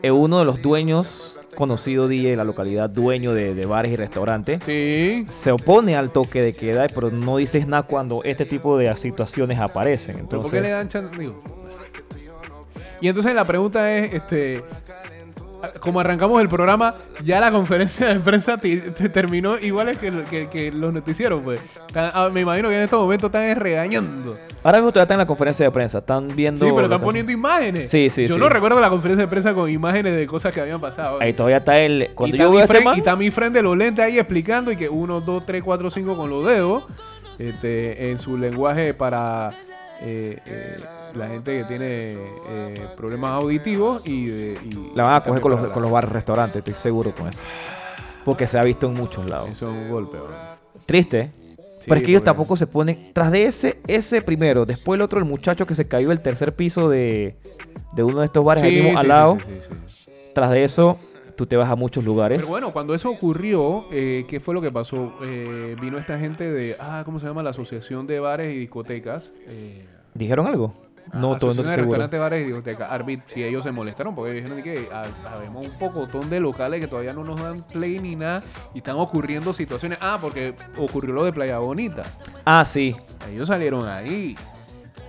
eh, uno de los dueños conocido DJ de la localidad, dueño de, de bares y restaurantes, Sí. se opone al toque de queda, pero no dices nada cuando este tipo de situaciones aparecen. ¿Pero ¿Por qué le Entonces, dan chance? Digo. Y entonces la pregunta es, este, como arrancamos el programa, ya la conferencia de prensa te- terminó igual que, que, que los noticieros, pues. Están- ah, me imagino que en estos momentos están regañando. ahora mismo todavía están en la conferencia de prensa, están viendo... Sí, pero están poniendo imágenes. Sí, sí, Yo sí. no recuerdo la conferencia de prensa con imágenes de cosas que habían pasado. Ahí todavía está el... Cuando y, yo está veo este y está mi friend de los lentes ahí explicando y que 1, 2, 3, 4, 5 con los dedos este, en su lenguaje para eh, eh, la gente que tiene eh, problemas auditivos y, la van a coger con los, con los bares restaurantes, estoy seguro con eso. Porque se ha visto en muchos lados. Eso es un golpe, bro. Triste. Sí, Pero es que ellos tampoco se ponen. Tras de ese, ese primero, después el otro, el muchacho que se cayó del tercer piso de, de uno de estos bares ahí Sí, mismo sí, al sí, lado. sí, sí, sí. Tras de eso, tú te vas a muchos lugares. Pero bueno, cuando eso ocurrió, eh, ¿qué fue lo que pasó? Eh, vino esta gente de, ah, ¿cómo se llama? La Asociación de Bares y Discotecas. Eh, ¿Dijeron algo? No, todo no. Restaurantes, bares y discotecas. Arbit, si ellos se molestaron porque dijeron que ha- habemos un pocotón de locales que todavía no nos dan play ni nada y están ocurriendo situaciones. Ah, porque ocurrió lo de Playa Bonita. Ah, sí. Ellos salieron ahí.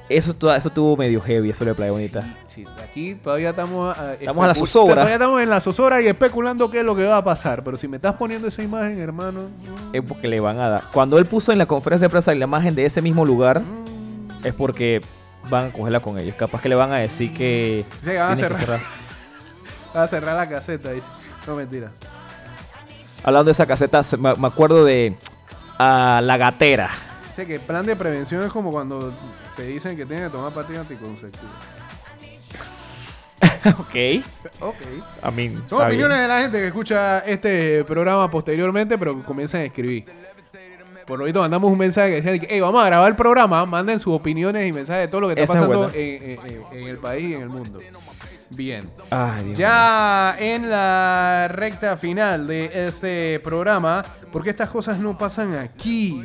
Eso, eso tuvo medio heavy, eso de Playa Bonita. Sí, aquí todavía estamos ah, Estamos a la zozobra. Todavía estamos en la zozobra y especulando qué es lo que va a pasar. Pero si me estás poniendo esa imagen, hermano. mm, Es porque le van a dar. Cuando él puso en la conferencia de prensa la imagen de ese mismo lugar, mm, es porque van a cogerla con ellos. Capaz que le van a decir que. Que van a cerrar. cerrar. Va a cerrar la caseta, dice. No, mentira. Hablando de esa caseta, se- me acuerdo de. la gatera. Dice que el plan de prevención es como cuando te dicen que tienes que tomar pastillas anticonceptivas. ok. Ok. A mí. Son opiniones de la gente que escucha este programa posteriormente, pero comienzan a escribir. Por lo visto mandamos un mensaje que decía de que, "Ey, vamos a grabar el programa, manden sus opiniones y mensajes de todo lo que está Esa pasando en, en- en- en el país y en el mundo. Bien. Ay, Dios Ya en la recta final de este programa, ¿por qué estas cosas no pasan aquí?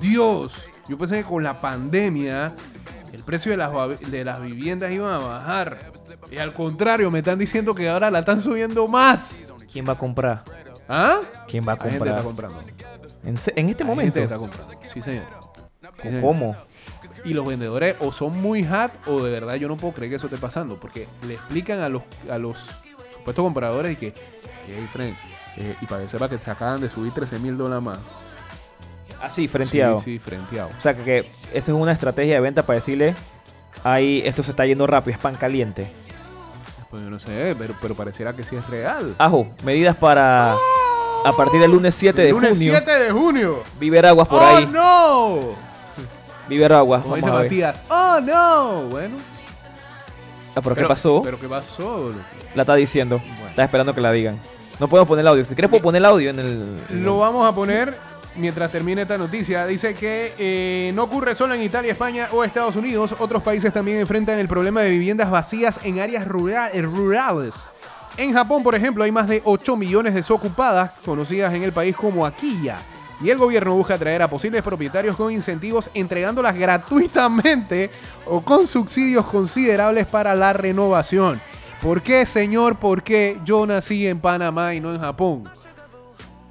Dios, yo pensé que con la pandemia el precio de las, de las viviendas iba a bajar. Y al contrario, me están diciendo que ahora la están subiendo más. ¿Quién va a comprar? ¿Ah? ¿Quién va a La gente comprar? está comprando. ¿En, este momento? gente está comprando. Sí, señor. Sí, señor. ¿Cómo? Y los vendedores o son muy hat o de verdad yo no puedo creer que eso esté pasando. Porque le explican a los, a los supuestos compradores y que, hey, friend, eh, y para que sepa que se acaban de subir 13 mil dólares más. Así, frenteado. Sí, sí, frenteado. O sea, que, que esa es una estrategia de venta para decirle, ahí esto se está yendo rápido, es pan caliente. Pues yo no sé, pero, pero pareciera que sí es real. Ajo, medidas para a partir del lunes 7 de Lunes junio. 7 de junio. Viver aguas por ¡Oh, ahí. no! Viver aguas. Como dice. Matías. ¡Oh, no! Bueno. Ah, ¿Pero qué pasó? ¿Pero qué pasó? La está diciendo. Bueno. Está esperando que la digan. No puedo poner el audio. Si quieres puedo poner el audio en el... en Lo el- vamos a poner mientras termine esta noticia. Dice que eh, no ocurre solo en Italia, España o Estados Unidos. Otros países también enfrentan el problema de viviendas vacías en áreas rura- eh, rurales. En Japón, por ejemplo, hay más de 8 millones desocupadas, conocidas en el país como Akiya. Y el gobierno busca atraer a posibles propietarios con incentivos entregándolas gratuitamente o con subsidios considerables para la renovación. ¿Por qué, señor? ¿Por qué yo nací en Panamá y no en Japón?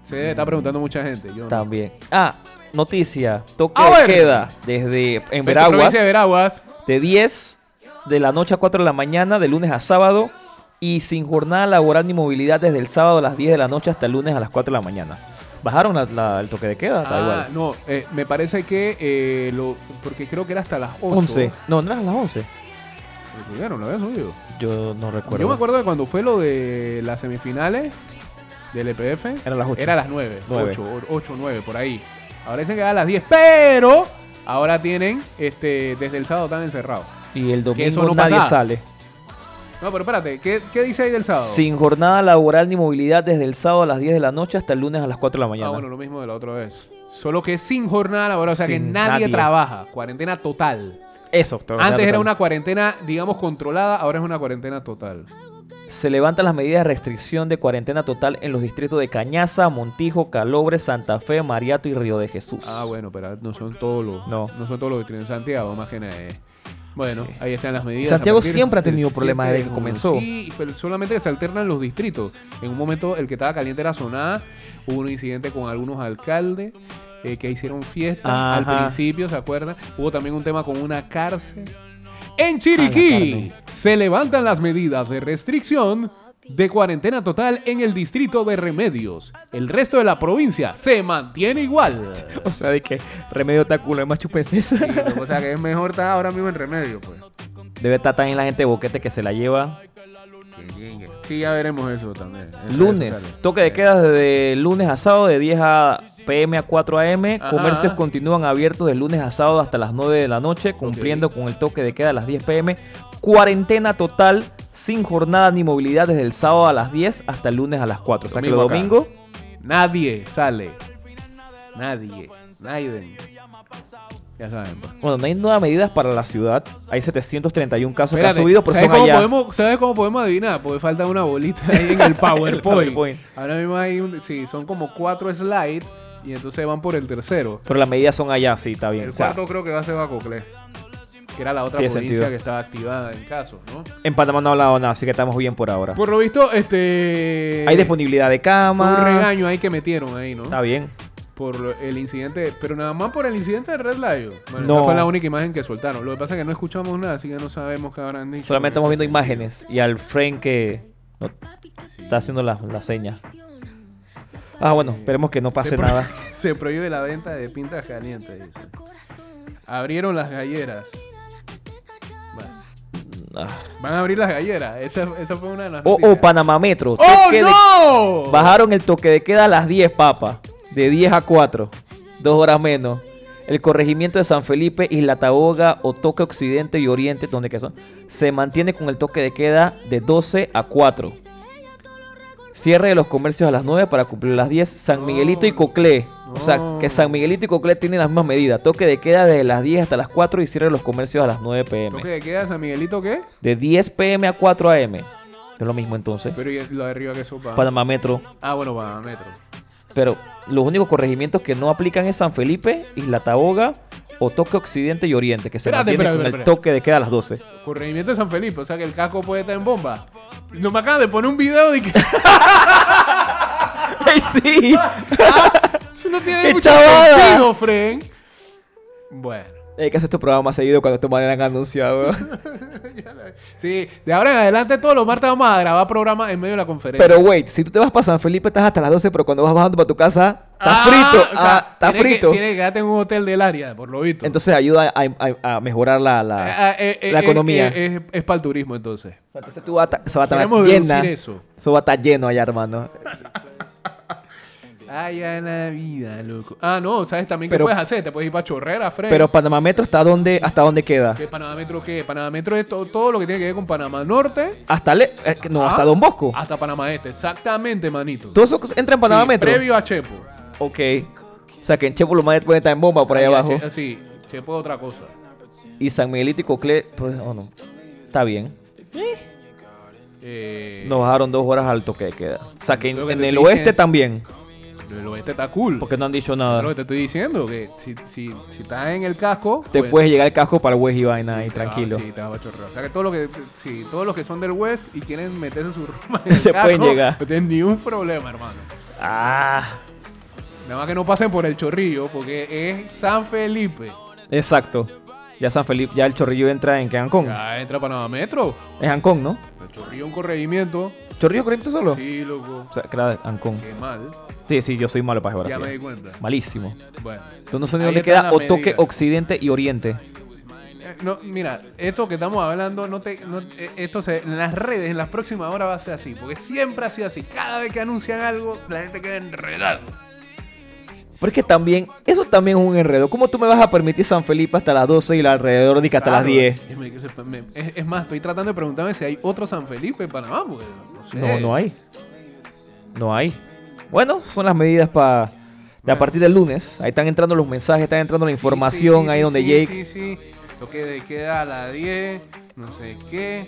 Se está preguntando mucha gente. Yo no. También. Ah, noticia. Toque A de ver. queda desde en Veraguas de Veraguas. de 10 de la noche a 4 de la mañana de lunes a sábado y sin jornada laboral ni movilidad desde el sábado a las 10 de la noche hasta el lunes a las 4 de la mañana. ¿Bajaron la- la- el toque de queda? Ah, igual. no, eh, me parece que eh, lo. Porque creo que era hasta las 8. 11. No, no eran las 11. Lo subieron, lo habían subido. Yo no recuerdo. Yo me acuerdo de cuando fue lo de las semifinales del EPF. Eran las 8. Era a las 9. Nueve. 8, 8, 9, por ahí. Ahora dicen que era a las 10, pero ahora tienen, este, desde el sábado están encerrados. Y el eso domingo no nadie pasaba. sale. No, pero espérate, ¿qué, qué dice ahí del sábado? Sin jornada laboral ni movilidad desde el sábado a las 10 de la noche hasta el lunes a las 4 de la mañana. Ah, bueno, lo mismo de la otra vez. Solo que sin jornada laboral, o sea que nadie, nadie. trabaja. Cuarentena total. Eso. Antes era una cuarentena, digamos, controlada, ahora es una cuarentena total. Se levantan las medidas de restricción de cuarentena total en los distritos de Cañaza, Montijo, Calobre, Santa Fe, Mariato y Río de Jesús. Ah, bueno, pero no son todos los. No. No son todos los que tienen Santiago, más que nada. eh. Bueno, ahí están las medidas. Santiago siempre ha tenido problemas 7 desde que comenzó. Sí, pero solamente que se alternan los distritos. En un momento el que estaba caliente era Soná, hubo un incidente con algunos alcaldes eh, que hicieron fiesta al principio, ¿se acuerdan? Hubo también un tema con una cárcel. En Chiriquí se levantan las medidas de restricción de cuarentena total en el distrito de Remedios. El resto de la provincia se mantiene igual. O sea, de que remedio está culo, es más Sí, pues, o sea que es mejor estar ahora mismo en Remedio, pues. Debe estar también la gente de boquete que se la lleva. Sí, ya veremos eso también. Lunes, toque de queda desde lunes a sábado de 10 a pm a 4 am. Ajá. Comercios continúan abiertos de lunes a sábado hasta las 9 de la noche, cumpliendo con el toque de queda a las 10 pm. Cuarentena total, sin jornada ni movilidad desde el sábado a las 10 hasta el lunes a las 4. O sea que Domingo acá. domingos, Nadie sale. Nadie. Nadie. Ya saben. pues. bueno, no hay nuevas medidas para la ciudad. Hay 731 casos que han subido, pero ¿sabes cómo, allá. podemos, ¿Sabes cómo podemos adivinar? Porque falta una bolita ahí en el PowerPoint. PowerPoint. Ahora mismo hay un. Sí, son como cuatro slides y entonces van por el tercero. Pero las medidas son allá, sí, está bien. El O sea, cuarto creo que va a ser Bacoclé. Que era la otra Tiene provincia sentido. que estaba activada en caso, ¿no? en Panamá no ha hablado nada, así que estamos bien por ahora. Por lo visto, este. Hay disponibilidad de Fue camas. un regaño ahí que metieron ahí, ¿no? Está bien. por el incidente, pero nada más por el incidente de Red Lion. Bueno, No. esa fue la única imagen que soltaron. Lo que pasa es que no escuchamos nada, así que no sabemos qué habrán dicho. Solamente en estamos viendo imágenes y al friend que no- está haciendo las las señas. Ah, bueno, esperemos que no pase Se nada. Se prohíbe la venta de pintas calientes, dice. Abrieron las galleras. Ah. van a abrir las galleras. Esa, esa fue una de las Oh, oh, Panamá Metro. ¡Oh, Toque de- no! Bajaron el toque de queda a las 10, papa. De 10 a 4. Dos horas menos. El corregimiento de San Felipe, Isla Taboga, Otoque Occidente y Oriente, donde que son, se mantiene con el toque de queda de 12 a 4. Cierre de los comercios a las 9 para cumplir las 10. San Miguelito y Coclé. O sea, que San Miguelito y Coclé tienen las mismas medidas. Toque de queda desde las 10 hasta las 4 y cierre de los comercios a las 9 pm. ¿Toque de queda San Miguelito qué? De 10 pm a 4 am. Es lo mismo entonces. Pero ¿y lo de arriba que sopa? Panamá Metro. Ah, bueno, Panamá Metro. Pero los únicos corregimientos que no aplican es San Felipe, Isla Taboga, Otoque Occidente y Oriente, que se Espérate, espérate, con espérate. el toque de queda a las 12. Corregimiento de San Felipe, o sea que el casco puede estar en bomba. No me acaban de poner un video de que ¡Ay, sí! eso no tiene ¡Qué mucho chavada! sentido, Fren. Bueno. Hay que hacer este programa seguido cuando esto me hayan anunciado. Sí, de ahora en adelante todos los martes vamos a grabar programas en medio de la conferencia. Pero wait, si tú te vas para San Felipe estás hasta las 12, pero cuando vas bajando para tu casa, está Ah, frito. o sea, ah, está tiene frito. Que, tiene que quedarte en un hotel del área, por lo visto. Entonces ayuda a, a- a mejorar la, la, Ah, eh, eh, la eh, economía. eh, es para el turismo, entonces. Sea, Entonces tú vas a estar- eso va a estar eso. Eso va a estar lleno allá, hermano. Ay, a la vida, loco. Ah, no, ¿sabes también Pero- qué puedes hacer? Te puedes ir para Chorrera, Fren. Pero Panamá Metro está donde, hasta dónde queda. ¿Qué Panamá Metro qué? Panamá Metro es to- todo lo que tiene que ver con Panamá Norte. Hasta le, eh, no, Ah, hasta Don Bosco. Hasta Panamá Este, exactamente, manito. Todo eso entra en Panamá Sí, Metro. Previo a Chepo. Ok. O sea que en Chepo lo más puede estar en bomba por ahí abajo. Che- sí, Chepo es otra cosa. Y San Miguelito y Coclé, pues, oh no. Está bien. Eh, Nos bajaron dos horas al toque de queda. O sea que en, el oeste también. El oeste está cool. Porque no han dicho nada. lo que te estoy diciendo, que si, si, si estás en el casco... Te pues, puedes llegar el casco para el West y vaina ahí, va- tranquilo. sí, te vas a chorrear. O sea que, todo lo que sí, todos los que son del West y quieren meterse su ropa en el Se pueden llegar. No tienen ni un problema, hermano. Ah, Nada más que no pasen por el chorrillo, porque es San Felipe. exacto. Ya San Felipe, ya el chorrillo entra en que Ancón. Ya entra Panamá Metro. Es Ancón, ¿no? El chorrillo es un corregimiento. ¿Chorrillo correcto solo? Sí, loco. O sea, claro, Ancón. Qué mal. Sí, sí, yo soy malo para Ya me geografía. di cuenta. Malísimo. Bueno. Tú no Ahí dónde queda Otoque. Occidente y Oriente. Eh, No, mira, esto que estamos hablando, no te, no- eh, esto se, en las redes, en las próximas horas va a ser así, porque siempre ha sido así. Cada vez que anuncian algo, la gente queda enredada. Pero es que también, eso también es un enredo. ¿Cómo tú me vas a permitir San Felipe hasta las 12 y la alrededor de que hasta las Claro, 10? Es, más, estoy tratando de preguntarme si hay otro San Felipe en Panamá, porque no sé. No, no hay. No hay. Bueno, son las medidas para... A partir del lunes, ahí están entrando los mensajes, están entrando la información sí, sí, ahí sí, donde sí, Jake... Sí, sí, Toque de queda a las 10, no sé qué.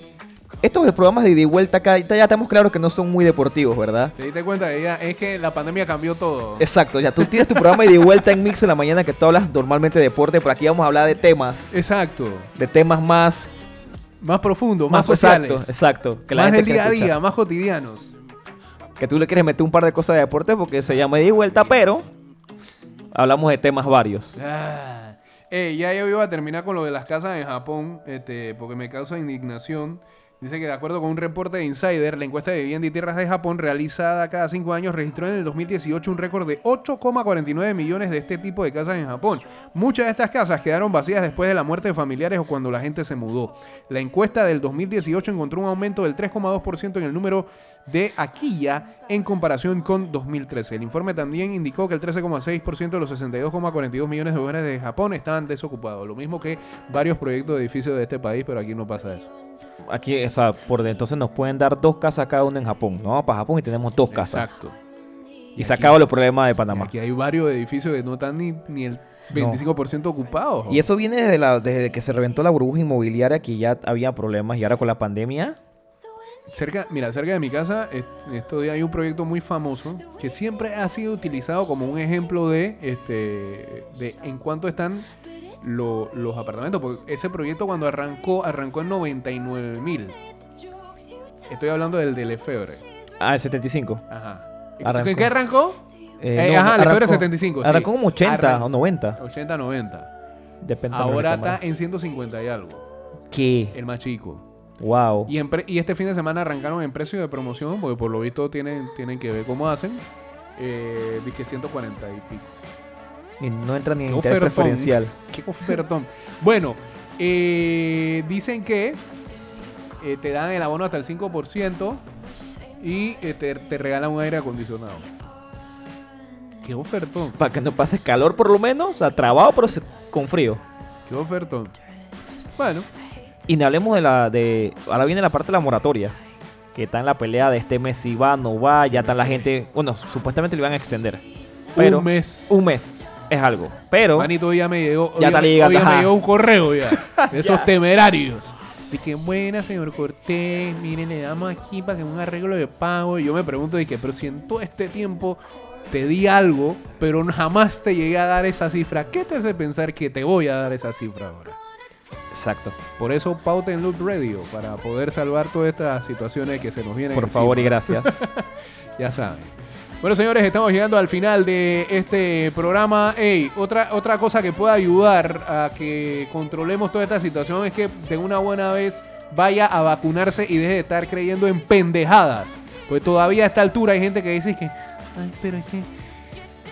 Estos programas de ida y vuelta acá, ya estamos claros que no son muy deportivos, ¿verdad? ¿Te diste cuenta? Ella, es que la pandemia cambió todo. Exacto, ya tú tienes tu programa de ida y vuelta en Mix en la mañana que tú hablas normalmente de deporte, pero aquí vamos a hablar de temas, Exacto. de temas más... Más profundo, más, Más, sociales. exacto, exacto. que la más del día a día, escuchar. más cotidianos. Que tú le quieres meter un par de cosas de deporte porque se llama ida y vuelta, pero hablamos de temas varios. Ah. Ey, ya yo iba a terminar con lo de las casas en Japón, este, porque me causa indignación. Dice que de acuerdo con un reporte de Insider, la encuesta de vivienda y tierras de Japón realizada cada cinco años registró en el 2018 un récord de 8,49 millones de este tipo de casas en Japón. Muchas de estas casas quedaron vacías después de la muerte de familiares o cuando la gente se mudó. La encuesta del 2018 encontró un aumento del 3,2% en el número de Aquilla en comparación con 2013. El informe también indicó que el 13,6% de los 62,42 millones de hogares de Japón estaban desocupados. Lo mismo que varios proyectos de edificios de este país, pero aquí no pasa eso. Aquí, o sea, por entonces nos pueden dar dos casas cada uno en Japón. No para Japón y tenemos dos casas. Exacto. Y se acaban los problemas de Panamá. Aquí hay varios edificios que no están ni, ni el 25% ocupados. Y eso viene desde, la, desde que se reventó la burbuja inmobiliaria, que ya había problemas y ahora con la pandemia. Cerca, mira, cerca de mi casa, est- estos días hay un proyecto muy famoso que siempre ha sido utilizado como un ejemplo de, este, de en cuánto están lo- los apartamentos. Porque ese proyecto cuando arrancó, arrancó en 99 mil. Estoy hablando del de Lefebvre. Ah, el 75. Ajá. Arrancó. ¿En qué arrancó? Eh, Eh, no, ajá, Lefebvre arrancó- 75. sí. Arrancó como 80 Arran- o 90. 80, 90. Depende Ahora está en 150 y algo. ¿Qué? El más chico. Wow. Y, en pre- y este fin de semana arrancaron en precio de promoción, porque por lo visto tienen, tienen que ver cómo hacen. Eh, que 140 y pico. Y no entra ni en interés preferencial. Qué ofertón. bueno, eh, dicen que eh, te dan el abono hasta el 5% y eh, te, te regalan un aire acondicionado. Qué ofertón. Para que no pases calor por lo menos. O sea, trabado pero con frío. Qué ofertón. Bueno, Y hablemos de la... de Ahora viene la parte de la moratoria. Que está en la pelea de este mes si va, no va. Ya está la gente... Bueno, supuestamente le van a extender. Pero un mes. un mes es algo. Pero... Manito, ya me llegó, Ya hoy está me- llegó un correo ya. de esos Ya. temerarios. De que buena, señor Cortés, miren, le damos aquí para que un arreglo de pago. Y yo me pregunto, de que, pero si en todo este tiempo te di algo, pero jamás te llegué a dar esa cifra, ¿qué te hace pensar que te voy a dar esa cifra ahora? Exacto. Por eso pauta en Loop Radio, para poder salvar todas estas situaciones que se nos vienen Por encima. favor y gracias. Ya saben. Bueno, señores, estamos llegando al final de este programa. Ey, otra, otra cosa que pueda ayudar a que controlemos toda esta situación es que de una buena vez vaya a vacunarse y deje de estar creyendo en pendejadas. Pues todavía a esta altura hay gente que dice que, ay, pero es que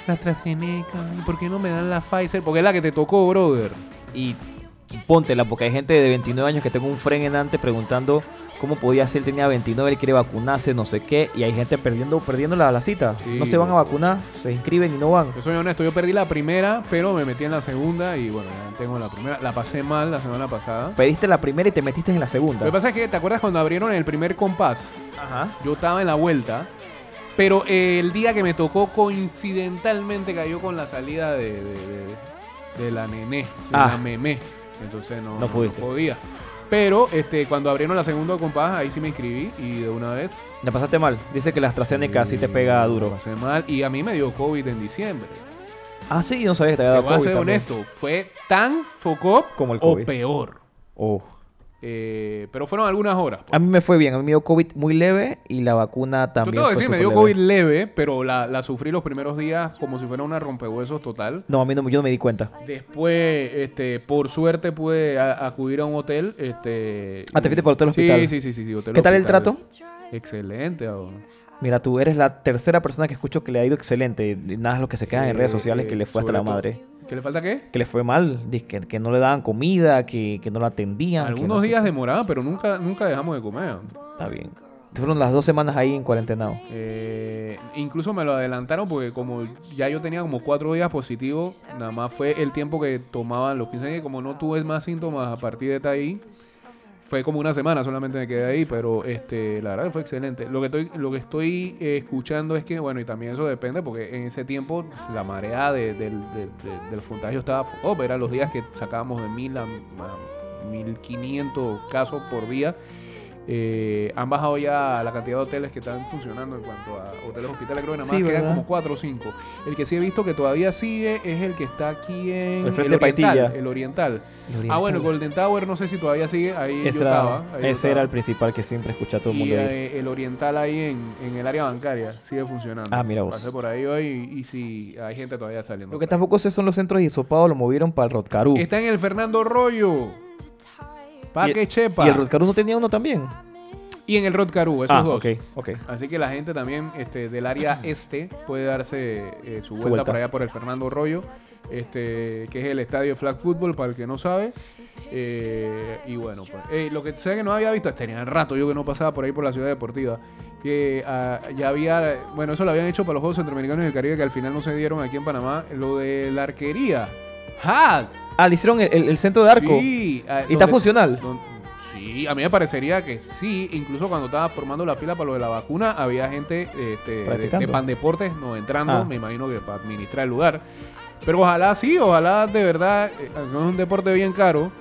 la AstraZeneca, ¿y por qué no me dan la Pfizer? Porque es la que te tocó, brother. y póntela, porque hay gente de 29 años que tengo un fren en antes preguntando cómo podía ser, tenía 29, él quiere vacunarse, no sé qué, y hay gente perdiendo, perdiendo la, la cita. Sí, no se van a vacunar, se inscriben y no van. Yo soy honesto, yo perdí la primera, pero me metí en la segunda y bueno, ya tengo la primera. La pasé mal la semana pasada. Pediste la primera y te metiste en la Lo segunda. que pasa es que, ¿te acuerdas cuando abrieron el primer compás? Ajá. Yo estaba en la vuelta, pero eh, el día que me tocó coincidentalmente cayó con la salida de, de- de- de la nené, de Ah. la memé. Entonces no, No pudiste. podía. Pero este, cuando abrieron la segunda compás, ahí sí me inscribí y de una vez. La pasaste mal. Dice que la AstraZeneca sí te pega duro. pasé mal y a mí me dio COVID en diciembre. Ah, sí, no sabía que te había Te dado voy a ser también. honesto, fue tan focop Como el o COVID. peor. Oh. Eh, pero fueron algunas horas. pues. A mí me fue bien, a mí me dio COVID muy leve y la vacuna Yo también te voy a decir, me dio COVID leve. pero la, la sufrí los primeros días como si fuera una rompehuesos total. No, a mí no, yo no me di cuenta. Después, este, por suerte pude a- acudir a un hotel. Este, Ah, te fuiste por hotel Sí, hospital. Sí, sí, sí, sí, hotel ¿Qué tal el trato? Excelente. ahora. Mira, tú eres la tercera persona que escucho que le ha ido excelente. Nada es lo que se quedan en redes Eh, sociales que le fue hasta la todo- madre. ¿Que le falta qué? Que le fue mal, que, que no le daban comida, que, que no la atendían. Algunos no días qué. demoraba, pero nunca, nunca dejamos de comer. Está bien. Fueron las dos semanas ahí en cuarentenado. Eh, incluso me lo adelantaron porque como ya yo tenía como cuatro días positivos, nada más fue el tiempo que tomaban los 15 días. Como no tuve más síntomas a partir de ahí, fue como una semana solamente me quedé ahí, pero este, la verdad fue excelente. Lo que estoy, lo que estoy eh, escuchando es que, bueno, y también eso depende porque en ese tiempo la marea de- del- del- del contagio estaba, oh, eran los días que sacábamos de mil a, a 1500 casos por día. Eh, han bajado ya la cantidad de hoteles que están funcionando en cuanto a hoteles hospitales. Creo que nada más Sí, quedan ¿verdad? como 4 o 5. El que sí he visto que todavía sigue es el que está aquí en El frente de oriental. Paitilla. El oriental. El Ah, bueno, oriental. Golden Tower no sé si todavía sigue. Ahí Ese, yo era, estaba. ahí yo ese estaba. era el principal que siempre escucha a todo el mundo. eh, el oriental ahí en, en el área bancaria sigue funcionando. Ah, mira vos. Pasé por ahí hoy y, y sí, hay gente todavía saliendo. Lo que tampoco sé son los centros de hisopado, lo movieron para el Rotcarú. Está en el Fernando Rollo. Pa' Y- que chepa. ¿Y el Rotcarú no tenía uno también? Y en el Rotcarú, esos ah, dos. ok, ok. Así que la gente también este, del área este puede darse eh, su, vuelta vuelta. por allá por el Fernando Rollo, este, que es el estadio Flag Football, para el que no sabe. Eh, y bueno, pues eh, lo que sé que no había visto, tenía rato yo que no pasaba por ahí por la ciudad deportiva, que ah, ya había, bueno, eso lo habían hecho para los Juegos Centroamericanos del Caribe, que al final no se dieron aquí en Panamá, lo de la arquería. ¡Ja! Ah, le hicieron el, el- el centro de arco. Sí, ah, ¿Y está funcional? Sí, a mí me parecería que sí. Incluso cuando estaba formando la fila para lo de la vacuna, había gente este, de, de Pan Deportes no entrando, Ah. me imagino que para administrar el lugar. Pero ojalá sí, ojalá de verdad, eh, no es un deporte bien caro.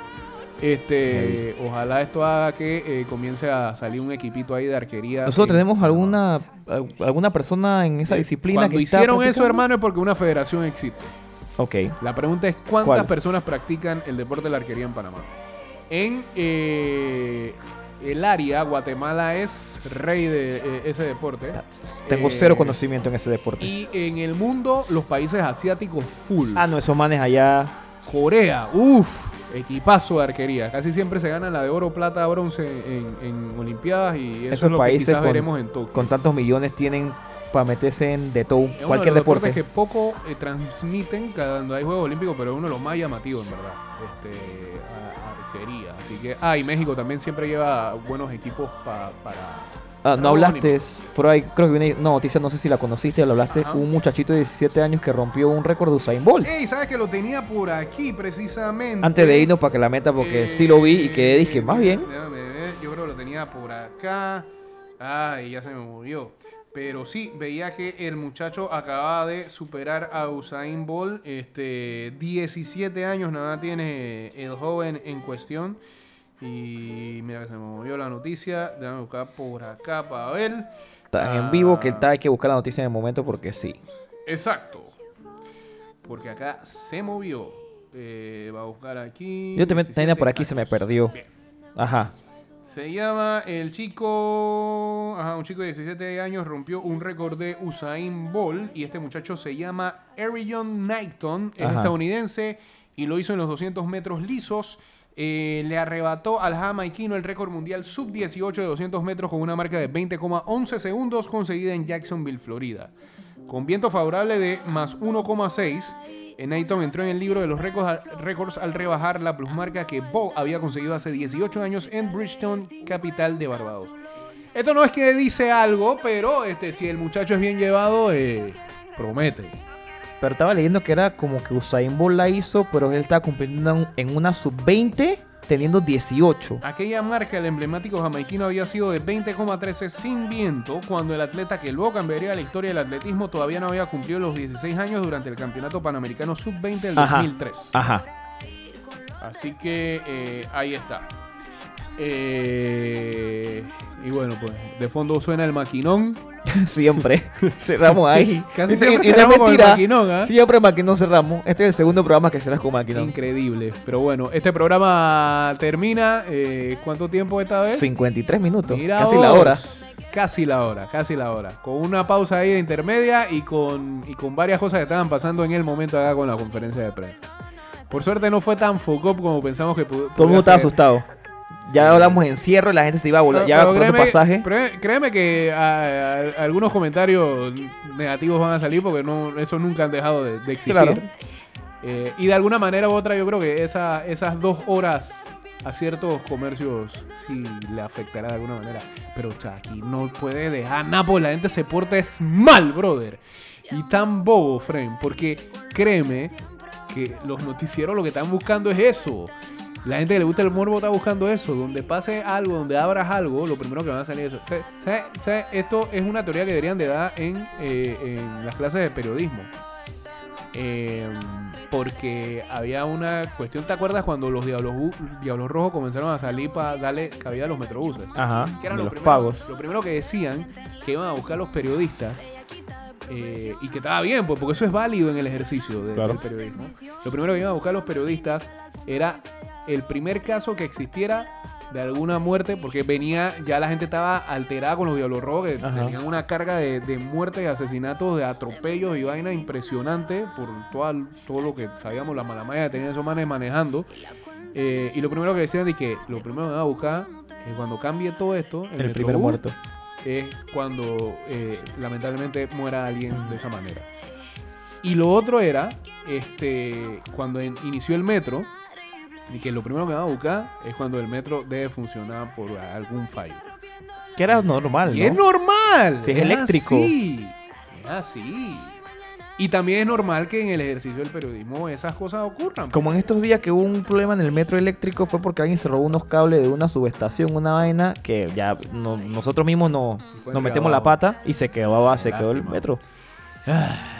Este, ojalá esto haga que eh, comience a salir un equipito ahí de arquería. Nosotros en- tenemos alguna al- alguna persona en esa Eh, disciplina Cuando que está hicieron eso, practicando? hermano, es porque una federación existe. Ok. La pregunta es cuántas ¿Cuál? personas practican el deporte de la arquería en Panamá. En eh, el área, Guatemala es rey de eh, ese deporte. Tengo Eh, cero conocimiento en ese deporte. Y en el mundo, los países asiáticos full. Ah, no, esos manes allá. Corea, uff, equipazo de arquería. Casi siempre se gana la de oro, plata, bronce en, en Olimpiadas y eso Esos es lo que países quizás con- veremos en Tokio. Con tantos millones tienen para meterse en de todo, Es uno de cualquier los deporte. que poco eh, transmiten cuando hay Juegos Olímpicos, pero es uno de los más llamativos, en verdad. Este, arquería. Así que, ah, y México también siempre lleva buenos equipos pa- para. Ah, no hablaste, por ahí creo que viene una noticia, no sé si la conociste, lo hablaste, Ajá. un muchachito de 17 años que rompió un récord de Usain Bolt. Ey, ¿sabes que lo tenía por aquí precisamente? Antes de irnos para que la meta, porque sí lo vi y quedé, dije, más bien. Déjame ver, yo creo que lo tenía por acá. Ay, ya se me movió. Pero sí, veía que el muchacho acababa de superar a Usain Bolt. Este, 17 años nada tiene el joven en cuestión. Y mira que se me movió la noticia. Déjame buscar por acá para ver. Está en Ah. vivo que está, hay que buscar la noticia en el momento porque sí. Exacto. Porque acá se movió. Eh, va a buscar aquí. Yo también tenía 17 por aquí, se me años. perdió. Bien. Ajá. Se llama el chico, ajá, un chico de 17 años rompió un récord de Usain Bolt y este muchacho se llama Arion Knighton, es estadounidense y lo hizo en los 200 metros lisos. Eh, le arrebató al jamaiquino el récord mundial sub-18 de 200 metros con una marca de 20,11 segundos conseguida en Jacksonville, Florida. Con viento favorable de más 1,6, eh, Knighton entró en el libro de los récords, al rebajar la plusmarca que Bolt había conseguido hace 18 años en Bridgetown, capital de Barbados. Esto no es que dice algo, pero este, si el muchacho es bien llevado, eh, promete. Pero estaba leyendo que era como que Usain Bolt la hizo, pero él estaba cumpliendo en una sub-20 teniendo 18. Aquella marca, el emblemático jamaiquino, había sido de 20,13 sin viento, cuando el atleta que luego cambiaría la historia del atletismo todavía no había cumplido los 16 años durante el Campeonato Panamericano Sub-20 del Ajá. 2003. Ajá. Así que eh, ahí está. Eh, y bueno, pues de fondo suena el maquinón. Siempre. cerramos ahí. Casi Y- siempre y no es cerramos con el mentira, maquinón, ¿ah? Siempre maquinón cerramos. Este es el segundo programa que cerras con maquinón. Increíble. Pero bueno, este programa termina. eh, ¿Cuánto tiempo esta vez? 53 minutos. Mira casi la hora. Casi la hora, casi la hora. Con una pausa ahí de intermedia y con, y con varias cosas que estaban pasando en el momento acá con la conferencia de prensa. Por suerte no fue tan focop como pensamos que pudo. Todo el mundo estaba asustado. Ya hablamos de encierro y la gente se iba a volar. Ya comprando pasaje. créeme, que algunos comentarios negativos van a salir porque no, eso nunca han dejado de, de existir. Claro. Eh, y de alguna manera u otra yo creo que esa, esas dos horas a ciertos comercios sí le afectará de alguna manera. Pero Chucky no puede dejar nada porque la gente se porta es mal, brother. Y tan bobo, Frame, porque créeme que los noticieros lo que están buscando es eso. La gente que le gusta el morbo está buscando eso. Donde pase algo, donde abras algo, lo primero que van a salir es eso. ¿Sabe- sabe- sabe? Esto es una teoría que deberían de dar en, eh, en las clases de periodismo. Eh, porque había una cuestión, ¿te acuerdas cuando los Diablos, Rojos comenzaron a salir para darle cabida a los metrobuses? Ajá, que eran los, los primeros- pagos. Lo primero que decían que iban a buscar los periodistas eh, y que estaba bien, pues, porque eso es válido en el ejercicio de- Claro. del periodismo. Lo primero que iban a buscar los periodistas era el primer caso que existiera de alguna muerte, porque venía, ya la gente estaba alterada con los Diablos Rojos, que Ajá. tenían una carga de, de muertes, de asesinatos, de atropellos y vaina impresionante por toda- todo lo que sabíamos, la mala maña que tenían esos manes manejando. Eh, y lo primero que decían es que lo primero que van a buscar es cuando cambie todo esto, el, El primer muerto. es cuando eh, lamentablemente muera alguien de esa manera. Y lo otro era, este, cuando en- inició el metro, y que lo primero que van a buscar es cuando el metro debe funcionar por algún fallo. Que era normal, Y ¿no? es normal. Si es eléctrico. Así, es así. Y también es normal que en el ejercicio del periodismo esas cosas ocurran. Como en estos días que hubo un problema en el metro eléctrico fue porque alguien se robó unos cables de una subestación, una vaina, que ya no- nosotros mismos no- nos metemos la pata y se quedó, se quedó el metro. Bueno.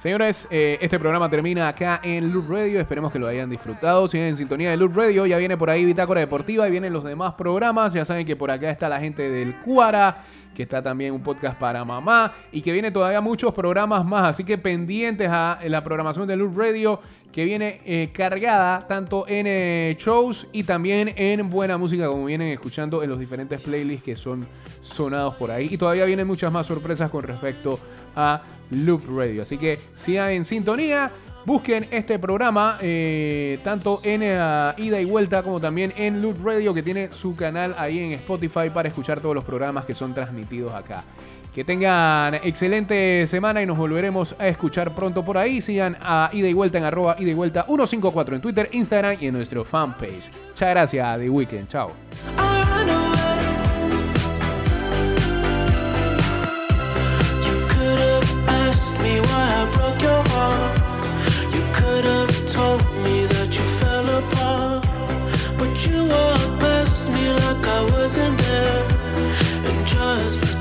Señores, eh, este programa termina acá en Loop Radio. Esperemos que lo hayan disfrutado. Sigan en sintonía de Loop Radio. Ya viene por ahí Bitácora Deportiva y vienen los demás programas. Ya saben que por acá está la gente del Cuara, que está también un podcast para mamá y que viene todavía muchos programas más. Así que pendientes a la programación de Loop Radio que viene eh, cargada tanto en eh, shows y también en buena música como vienen escuchando en los diferentes playlists que son sonados por ahí. Y todavía vienen muchas más sorpresas con respecto a Loop Radio. Así que sigan en sintonía. Busquen este programa eh, tanto en ida y vuelta como también en Loop Radio que tiene su canal ahí en Spotify para escuchar todos los programas que son transmitidos acá. Que tengan excelente semana y nos volveremos a escuchar pronto por ahí. Sigan a ida y vuelta en arroba ida y vuelta 154 en Twitter, Instagram y en nuestro fanpage. Muchas gracias, The Weekend. Chao. Wasn't